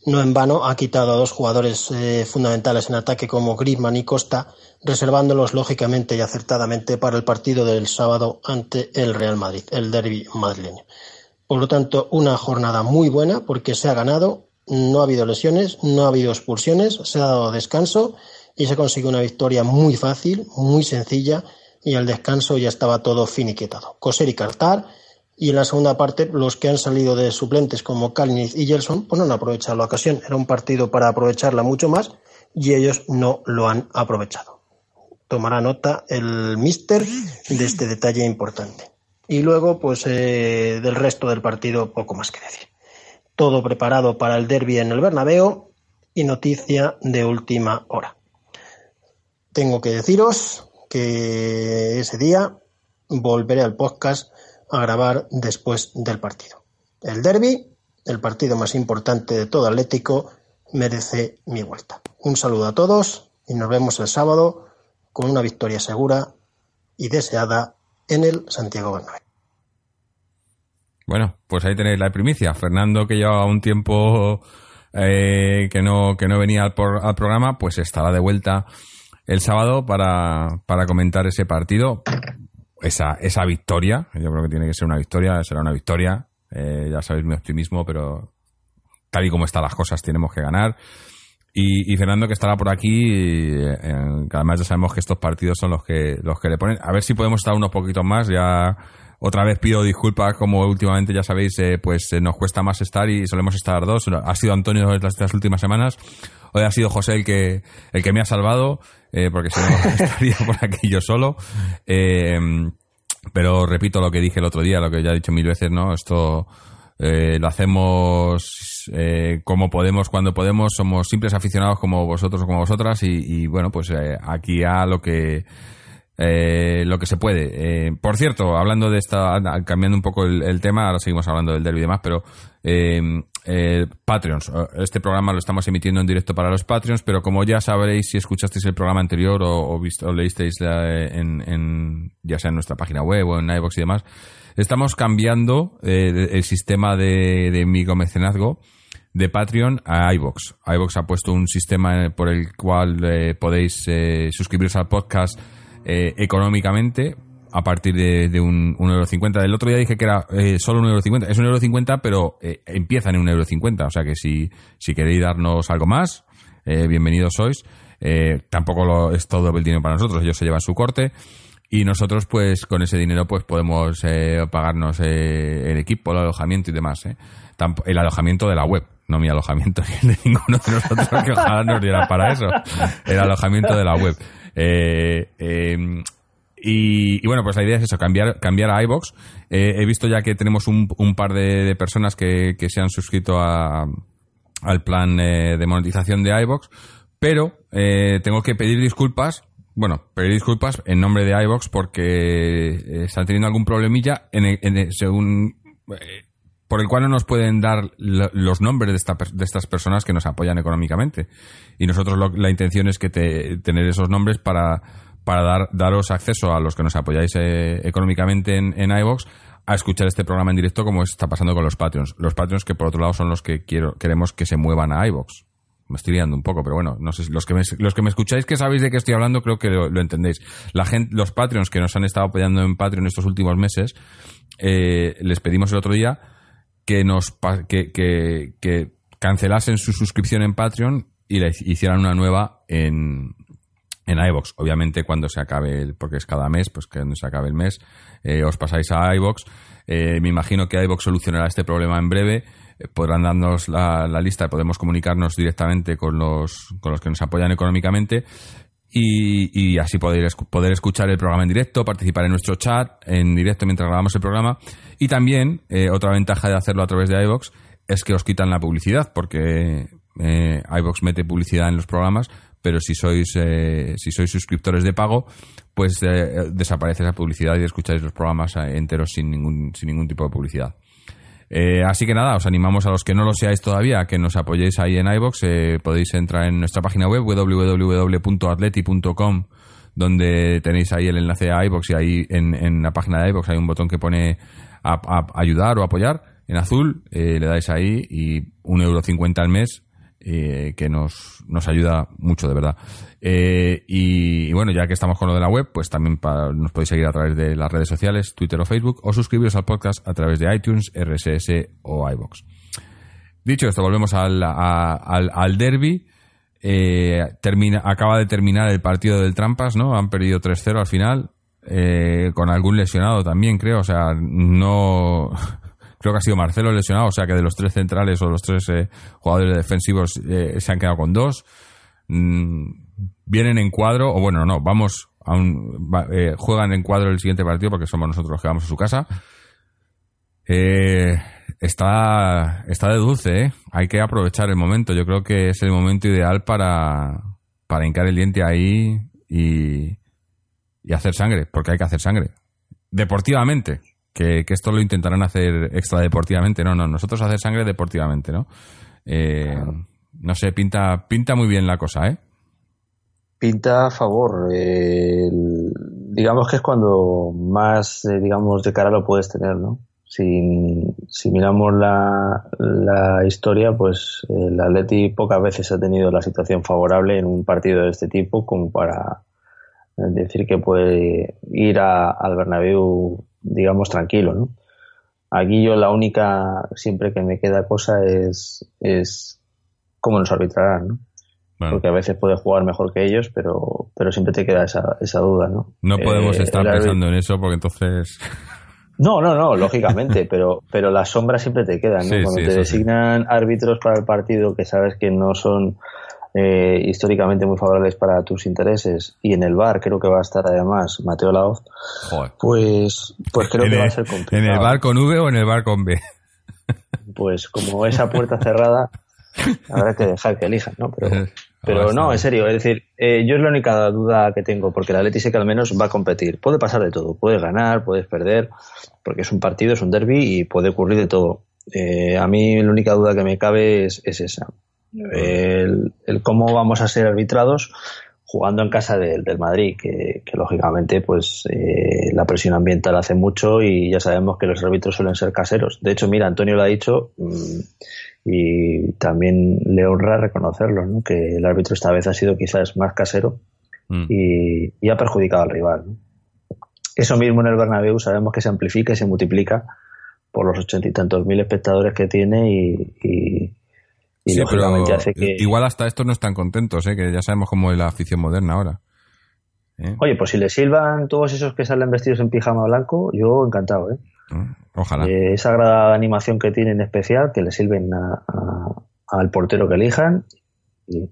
No en vano ha quitado a dos jugadores eh, fundamentales en ataque como Griezmann y Costa, reservándolos lógicamente y acertadamente para el partido del sábado ante el Real Madrid, el derby madrileño. Por lo tanto, una jornada muy buena porque se ha ganado, no ha habido lesiones, no ha habido expulsiones, se ha dado descanso y se consigue una victoria muy fácil, muy sencilla y al descanso ya estaba todo finiquetado. Coser y cartar y en la segunda parte los que han salido de suplentes como Kalinic y Gelson pues no han aprovechado la ocasión. Era un partido para aprovecharla mucho más y ellos no lo han aprovechado. Tomará nota el mister de este detalle importante. Y luego, pues eh, del resto del partido, poco más que decir. Todo preparado para el derby en el Bernabéu y noticia de última hora. Tengo que deciros que ese día volveré al podcast a grabar después del partido. El derby, el partido más importante de todo Atlético, merece mi vuelta. Un saludo a todos y nos vemos el sábado con una victoria segura y deseada en el Santiago Bernabéu. Bueno, pues ahí tenéis la primicia. Fernando, que lleva un tiempo eh, que, no, que no venía al, por, al, programa, pues estará de vuelta el sábado para, para comentar ese partido. Esa, esa victoria, yo creo que tiene que ser una victoria, será una victoria. Eh, ya sabéis mi optimismo, pero tal y como están las cosas, tenemos que ganar. Y, y Fernando que estará por aquí, eh, además ya sabemos que estos partidos son los que los que le ponen. A ver si podemos estar unos poquitos más. Ya otra vez pido disculpas, como últimamente ya sabéis, eh, pues eh, nos cuesta más estar y solemos estar dos. Ha sido Antonio las, las últimas semanas. Hoy ha sido José el que el que me ha salvado, eh, porque si no estaría por aquí yo solo. Eh, pero repito lo que dije el otro día, lo que ya he dicho mil veces, ¿no? Esto eh, lo hacemos eh, como podemos, cuando podemos, somos simples aficionados como vosotros o como vosotras y, y bueno, pues eh, aquí a lo que eh, lo que se puede. Eh, por cierto, hablando de esta, cambiando un poco el, el tema, ahora seguimos hablando del derby y demás, pero eh, Patreons. Este programa lo estamos emitiendo en directo para los Patreons, pero como ya sabréis si escuchasteis el programa anterior o, o, visto, o leísteis en, en, ya sea en nuestra página web o en iVoox y demás, estamos cambiando el sistema de, de micromecenazgo de Patreon a iVox. iVox ha puesto un sistema por el cual eh, podéis eh, suscribiros al podcast eh, económicamente a partir de, de un, un, euro cincuenta. Del otro día dije que era eh, solo un euro cincuenta. Es un euro cincuenta, pero eh, empiezan en un euro cincuenta. O sea que si, si queréis darnos algo más, eh, bienvenidos sois. Eh, tampoco es todo el dinero para nosotros. Ellos se llevan su corte. Y nosotros, pues, con ese dinero, pues, podemos pagarnos el equipo, el alojamiento y demás. el alojamiento de la web, no mi alojamiento ni el de ninguno de nosotros, que ojalá nos diera para eso. El alojamiento de la web. Eh, y, y, bueno, pues la idea es eso, cambiar, cambiar a iBox. Eh, he visto ya que tenemos un, un par de, personas que, se han suscrito a, al plan eh, de monetización de iBox, pero eh, tengo que pedir disculpas. Bueno, pedir disculpas en nombre de iBox porque están teniendo algún problemilla en, en según por el cual no nos pueden dar los nombres de, esta, de, estas personas que nos apoyan económicamente. Y nosotros lo, la intención es que te, tener esos nombres para, para dar, daros acceso a los que nos apoyáis eh, económicamente en, en a escuchar este programa en directo como está pasando con los Patreons. Los Patreons que por otro lado son los que quiero, queremos que se muevan a iVox. Me estoy liando un poco, pero bueno, no sé, los que me, los que me escucháis que sabéis de qué estoy hablando creo que lo, entendéis. La gente, los Patreons que nos han estado apoyando en Patreon estos últimos meses, eh, les pedimos el otro día que nos que, que, que, cancelasen su suscripción en Patreon y le hicieran una nueva en, en iVox. Obviamente cuando se acabe, porque es cada mes, pues cuando se acabe el mes, eh, os pasáis a iVox. Eh, me imagino que iVox solucionará este problema en breve. Eh, podrán darnos la, la lista, podemos comunicarnos directamente con los, con los que nos apoyan económicamente. Y, así poder, poder escuchar el programa en directo, participar en nuestro chat en directo mientras grabamos el programa. Y también, otra ventaja de hacerlo a través de iVox es que os quitan la publicidad, porque eh, iVox mete publicidad en los programas, pero si sois, eh, si sois suscriptores de pago, pues eh, desaparece esa publicidad y escucháis los programas enteros sin ningún, sin ningún tipo de publicidad. Eh, así que nada, os animamos a los que no lo seáis todavía que nos apoyéis ahí en iBox. Eh, podéis entrar en nuestra página web www.atleti.com donde tenéis ahí el enlace a iBox y ahí en, en, la página de iBox hay un botón que pone a, ayudar o apoyar en azul. Eh, le dais ahí y un euro cincuenta al mes eh, que nos, nos ayuda mucho, de verdad. Eh, y, bueno, ya que estamos con lo de la web, pues también nos podéis seguir a través de las redes sociales, Twitter o Facebook, o suscribiros al podcast a través de iTunes, RSS o iBox. Dicho esto, volvemos al, al, al derby. Eh, termina, acaba de terminar el partido del Trampas, ¿no? Han perdido 3-0 al final, eh, con algún lesionado también, creo. O sea, no. Creo que ha sido Marcelo lesionado, o sea que de los tres centrales o los tres eh, jugadores defensivos eh, se han quedado con dos. Mm, vienen en cuadro, o bueno, no, vamos a un, eh, juegan en cuadro el siguiente partido porque somos nosotros los que vamos a su casa. Está, está de dulce, ¿eh? Hay que aprovechar el momento. Yo creo que es el momento ideal para, para hincar el diente ahí y, y hacer sangre, porque hay que hacer sangre. Deportivamente, que, que esto lo intentarán hacer extra deportivamente. No, no, nosotros hacer sangre deportivamente, ¿no? Eh, no sé, pinta, pinta muy bien la cosa, ¿eh? Pinta a favor. eh, el- digamos que es cuando más, eh, digamos, de cara lo puedes tener, ¿no? Si, si miramos la, la historia, pues el Atleti pocas veces ha tenido la situación favorable en un partido de este tipo como para eh, decir que puede ir a- al Bernabéu, digamos, tranquilo, ¿no? Aquí yo la única, siempre que me queda cosa es, es cómo nos arbitrarán, ¿no? Bueno, porque a veces puedes jugar mejor que ellos, pero, pero siempre te queda esa, esa duda, ¿no? no podemos Eh, estar pensando en eso porque entonces... No, no, no, lógicamente, pero, pero las sombras siempre te quedan, ¿no? Sí, Cuando sí, te sí. designan árbitros para el partido que sabes que no son eh, históricamente muy favorables para tus intereses y en el bar creo que va a estar además Mateo Laoz, Joder. pues, pues creo que va a ser complicado. ¿En el bar con V o en el bar con B? Pues como esa puerta cerrada, habrá que dejar que elijan, ¿no? Pero, pero no, en serio, es decir, eh, yo es la única duda que tengo, porque el Atleti sé que al menos va a competir. Puede pasar de todo, puedes ganar, puedes perder, porque es un partido, es un derby y puede ocurrir de todo. Eh, a mí la única duda que me cabe es, es esa. El, el cómo vamos a ser arbitrados jugando en casa del, del Madrid, que, que lógicamente pues eh, la presión ambiental hace mucho y ya sabemos que los árbitros suelen ser caseros. De hecho, mira, Antonio lo ha dicho mm, y también le honra reconocerlo, ¿no? que el árbitro esta vez ha sido quizás más casero Mm. y, y ha perjudicado al rival. ¿no? Eso mismo en el Bernabéu sabemos que se amplifica y se multiplica por los ochenta y tantos mil espectadores que tiene y, y, y Sí, pero lógicamente hace que... igual hasta estos no están contentos, ¿eh? que ya sabemos cómo es la afición moderna ahora. ¿Eh? Oye, pues si le silban todos esos que salen vestidos en pijama blanco, yo encantado, ¿eh? ¿No? Ojalá. Eh, esa grada animación que tienen especial, que le sirven a- a- al portero que elijan y,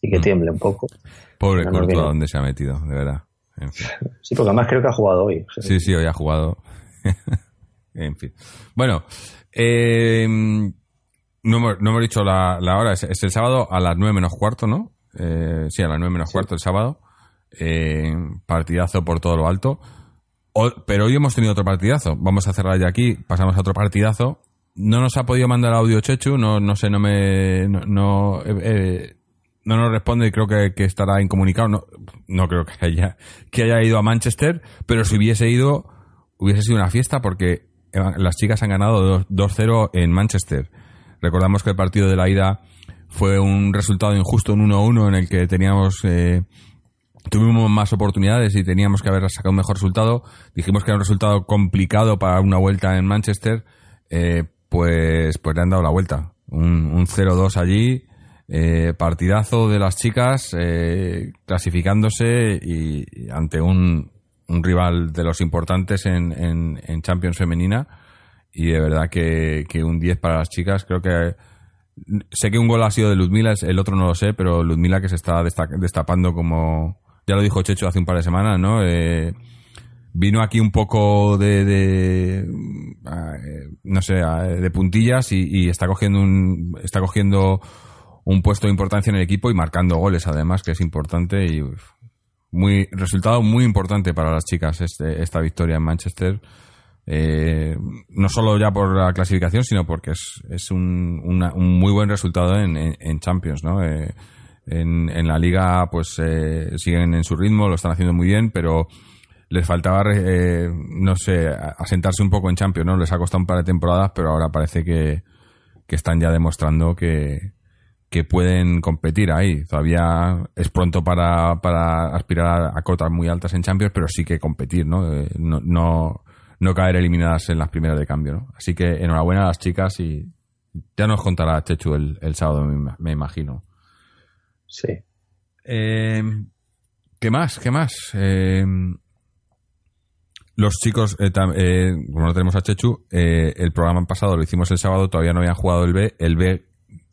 y que Mm. tiemble un poco. Pobre nos Courtois, viene. ¿dónde se ha metido? De verdad. En fin. Sí, porque además creo que ha jugado hoy. o sea, Sí, sí, hoy ha jugado. en fin. Bueno, eh, no, hemos, no hemos dicho la, la hora. Es, es el sábado a las nueve menos cuarto, ¿no? Eh, sí, a las nueve menos cuarto el sábado. Eh, partidazo por todo lo alto. O- pero hoy hemos tenido otro partidazo. Vamos a cerrar ya aquí. Pasamos a otro partidazo. No nos ha podido mandar audio Chechu. No, no sé, no me. No, no, eh, eh, no nos responde y creo que, que estará incomunicado. No, no creo que haya, que haya ido a Manchester, pero si hubiese ido, hubiese sido una fiesta porque eh, las chicas han ganado dos- 2-0 en Manchester. Recordamos que el partido de la ida fue un resultado injusto, un 1-1 en el que teníamos... eh, tuvimos más oportunidades y teníamos que haber sacado un mejor resultado. Dijimos que era un resultado complicado para una vuelta en Manchester. eh, pues, pues le han dado la vuelta. Un, un 0-2 allí. eh, partidazo de las chicas eh, clasificándose y, ante un, un rival de los importantes en, en, en Champions femenina. Y de verdad que, que un 10 para las chicas. Creo que sé que un gol ha sido de Ludmila, el otro no lo sé, pero Ludmila que se está desta- destapando como, ya lo dijo Checho hace un par de semanas, ¿no? Eh, vino aquí un poco de, de eh, no sé, de puntillas y, y está cogiendo un, está cogiendo un puesto de importancia en el equipo y marcando goles además, que es importante y muy, resultado muy importante para las chicas este, esta victoria en Manchester. Eh, no solo ya por la clasificación, sino porque es, es un, un muy buen resultado en, en- Champions, ¿no? Eh, en, la liga, pues eh, siguen en su ritmo, lo están haciendo muy bien, pero les faltaba, eh, no sé, asentarse un poco en Champions, ¿no? Les ha costado un par de temporadas, pero ahora parece que, que están ya demostrando que, que pueden competir ahí. Todavía es pronto para, para aspirar a, cotas muy altas en Champions, pero sí que competir, ¿no? Eh, no, no caer eliminadas en las primeras de cambio, ¿no? Así que enhorabuena a las chicas y ya nos contará Chechu el, el sábado, me, me imagino. Sí. Eh, ¿Qué más? ¿Qué más? Eh, los chicos, eh, tam- eh, como no tenemos a Chechu, eh, el programa pasado lo hicimos el sábado, todavía no habían jugado el B. El B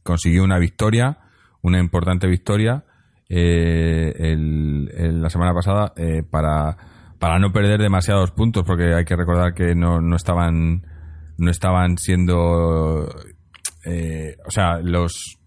consiguió una victoria, una importante victoria, eh, el- el- la semana pasada eh, para, para no perder demasiados puntos, porque hay que recordar que no, no estaban no estaban siendo eh, o sea los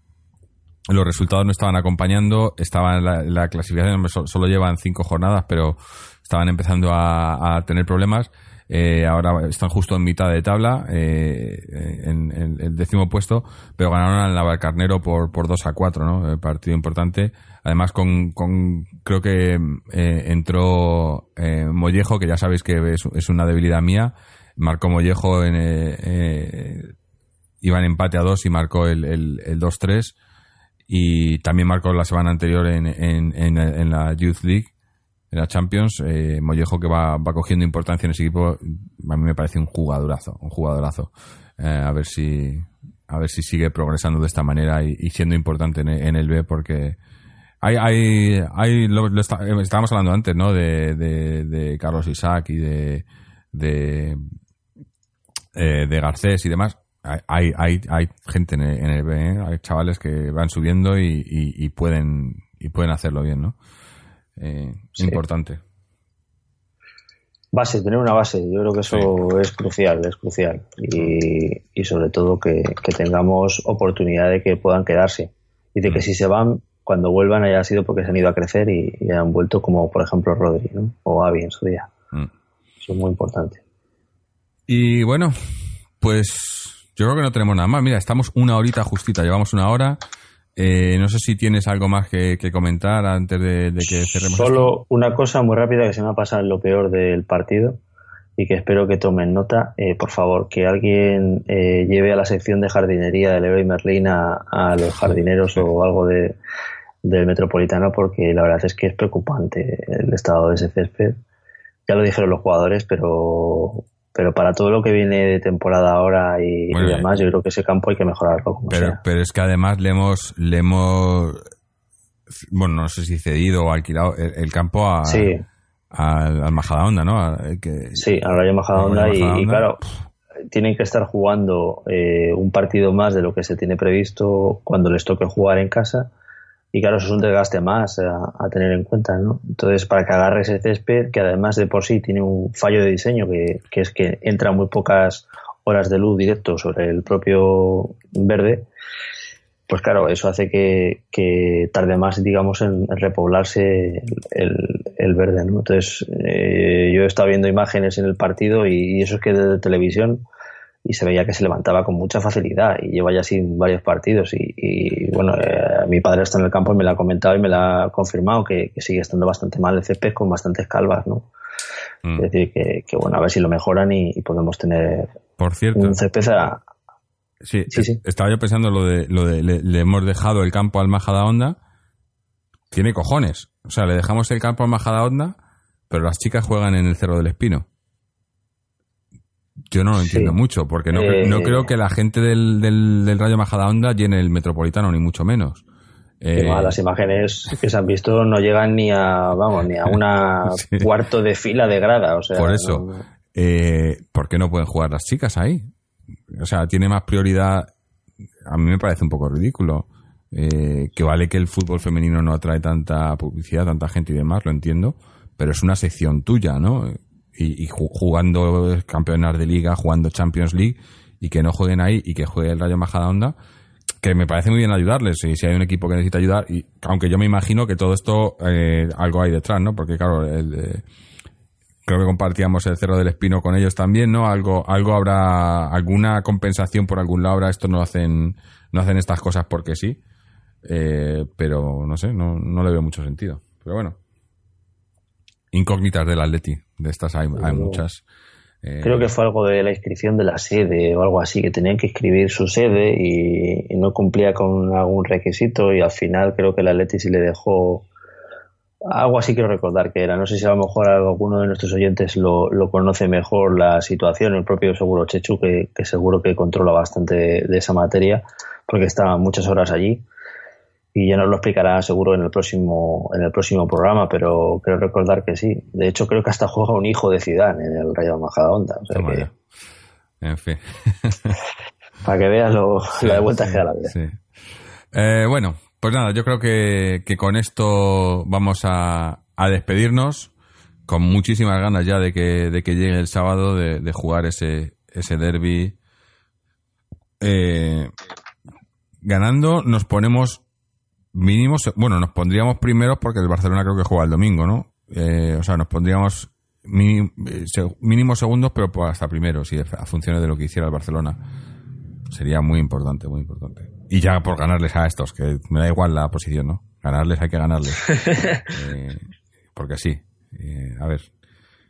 los resultados no estaban acompañando, estaban la, la clasificación so- solo llevan cinco jornadas, pero estaban empezando a, a tener problemas. Eh, ahora están justo en mitad de tabla, eh, en, en el décimo puesto, pero ganaron al Navalcarnero por, por 2 a 4, ¿no? El partido importante. Además, con, con creo que eh, entró eh, Mollejo, que ya sabéis que es, una debilidad mía. Marcó Mollejo en, eh, eh, iba en empate a 2 y marcó el, el, el 2-3 y también marcó la semana anterior en, en, en la Youth League, en la Champions. Eh, Mollejo que va, va cogiendo importancia en ese equipo, a mí me parece un jugadorazo, un jugadorazo. Eh, a ver si a ver si sigue progresando de esta manera y, siendo importante en, el B porque hay, hay, hay lo, lo eh, estábamos hablando antes, ¿no? De, de, Carlos Isaac y de, de, eh, de Garcés y demás. Hay, hay, hay, gente en el, en el B, hay chavales que van subiendo y, y, y pueden y pueden hacerlo bien, ¿no? Eh, Sí. Importante. Base, tener una base, yo creo que eso es crucial, es crucial. Y, y sobre todo que, que tengamos oportunidad de que puedan quedarse. Y de que si se van, cuando vuelvan haya sido porque se han ido a crecer y, y han vuelto como por ejemplo Rodri, ¿no? O Avi en su día. Mm. Eso es muy importante. Y bueno, pues yo creo que no tenemos nada más. Mira, estamos una horita justita, llevamos una hora. Eh, no sé si tienes algo más que, que comentar antes de, que cerremos. Solo una cosa muy rápida que se me ha pasado lo peor del partido y que espero que tomen nota. Eh, por favor, que alguien eh, lleve a la sección de jardinería de Leroy Merlin a, a los jardineros o algo de, del Metropolitano porque la verdad es que es preocupante el estado de ese césped. Ya lo dijeron los jugadores, pero pero para todo lo que viene de temporada ahora y, demás, yo creo que ese campo hay que mejorarlo como Pero, sea. pero es que además le hemos, le hemos, bueno, no sé si cedido o alquilado el, el campo a, Sí. al, al Majadahonda, ¿no? A- que- Sí, al Rayo Majadahonda Rayo y, y Majadahonda. claro, tienen que estar jugando eh, un partido más de lo que se tiene previsto cuando les toque jugar en casa y claro, eso es un desgaste más a, tener en cuenta, ¿no? Entonces, para que agarre ese césped, que además de por sí tiene un fallo de diseño, que, que es que entra muy pocas horas de luz directo sobre el propio verde, pues claro, eso hace que, que tarde más, digamos, en, en repoblarse el, el verde, ¿no? Entonces, eh, yo he estado viendo imágenes en el partido y, y eso es que desde televisión y se veía que se levantaba con mucha facilidad y lleva ya así varios partidos y, y, bueno, eh, mi padre está en el campo y me lo ha comentado y me lo ha confirmado que, que sigue estando bastante mal el césped con bastantes calvas, ¿no? Mm. Es decir, que, que, bueno, a ver si lo mejoran y, y podemos tener Por cierto, un césped a, sí, sí, sí. estaba yo pensando lo de, lo de le, le hemos dejado el campo al Majadahonda. Tiene cojones. O sea, le dejamos el campo al Majadahonda, pero las chicas juegan en el Cerro del Espino. Yo no lo entiendo Sí. mucho, porque no, Eh, no creo que la gente del, del, del Rayo Majadahonda llene el Metropolitano, ni mucho menos. Eh, las imágenes que se han visto no llegan ni a, vamos, ni a una Sí. cuarto de fila de grada, o sea, Por eso, no- eh, ¿por qué no pueden jugar las chicas ahí? O sea, tiene más prioridad. A mí me parece un poco ridículo. Eh, que vale que el fútbol femenino no atrae tanta publicidad, tanta gente y demás, lo entiendo, pero es una sección tuya, ¿no? Y, y ju- jugando campeonas de liga, jugando Champions League, y que no jueguen ahí y que juegue el Rayo Majadahonda, que me parece muy bien ayudarles. Y si hay un equipo que necesita ayudar, y aunque yo me imagino que todo esto eh, algo hay detrás, ¿no? Porque claro, el, eh, creo que compartíamos el Cerro del Espino con ellos también, ¿no? Algo, algo habrá, alguna compensación por algún lado habrá, esto no hacen, no hacen estas cosas porque sí, eh, pero no sé, no, no le veo mucho sentido. Pero bueno. Incógnitas del Atleti, de estas hay, hay muchas. Eh, Creo que fue algo de la inscripción de la sede o algo así, que tenían que escribir su sede y, y no cumplía con algún requisito y al final creo que el Atleti sí le dejó algo así quiero recordar que era. No sé si a lo mejor alguno de nuestros oyentes lo, lo conoce mejor la situación, el propio seguro Chechu, que, que seguro que controla bastante de, de esa materia, porque está muchas horas allí y ya nos lo explicará seguro en el próximo en el próximo programa pero creo recordar que sí de hecho creo que hasta juega un hijo de Zidane en el Rayo Majadahonda o sea que. En fin. para que veas lo, la de vueltas que da la vida Sí. Eh, bueno, pues nada, yo creo que, que con esto vamos a, a despedirnos con muchísimas ganas ya de que, de que llegue el sábado de, de jugar ese, ese derby. Eh, ganando nos ponemos mínimos, bueno, nos pondríamos primeros porque el Barcelona creo que juega el domingo, ¿no? Eh, o sea, nos pondríamos eh, mínimos segundos, pero pues hasta primeros, y a funciones de lo que hiciera el Barcelona. Sería muy importante, muy importante. Y ya por ganarles a estos, que me da igual la posición, ¿no? Ganarles hay que ganarles. Eh, porque sí. Eh, a ver.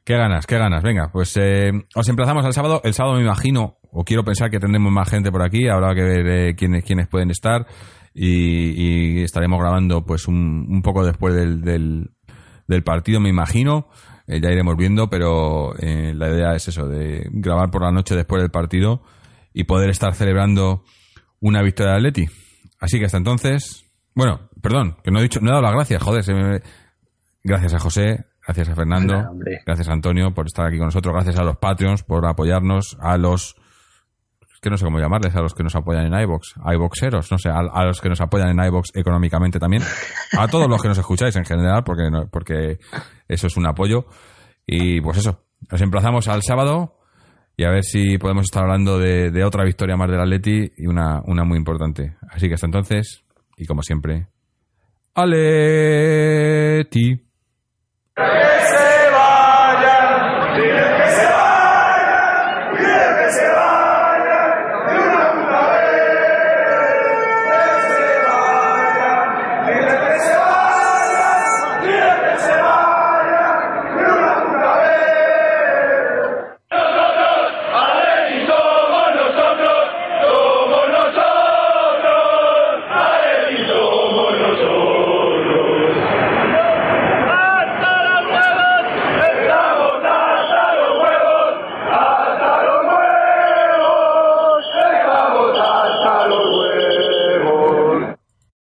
¿Qué ganas? ¿Qué ganas? Venga, pues eh, os emplazamos al sábado. El sábado me imagino, o quiero pensar que tendremos más gente por aquí. Habrá que ver eh, quiénes, quiénes pueden estar. Y, y estaremos grabando pues un, un poco después del, del, del partido, me imagino. Eh, ya iremos viendo, pero eh, la idea es eso, de grabar por la noche después del partido y poder estar celebrando una victoria de Atleti. Así que hasta entonces, bueno, perdón, que no he dicho, no he dado las gracias, joder, se me- gracias a José, gracias a Fernando, gracias a Antonio por estar aquí con nosotros, gracias a los Patreons por apoyarnos, a los que no sé cómo llamarles, a los que nos apoyan en iBox, iBoxeros, no sé, a, los que nos apoyan en iBox económicamente también, a todos los que nos escucháis en general, porque porque eso es un apoyo. Y pues eso, nos emplazamos al sábado y a ver si podemos estar hablando de, otra victoria más del Atleti y una, una muy importante. Así que hasta entonces, y como siempre, Aleti.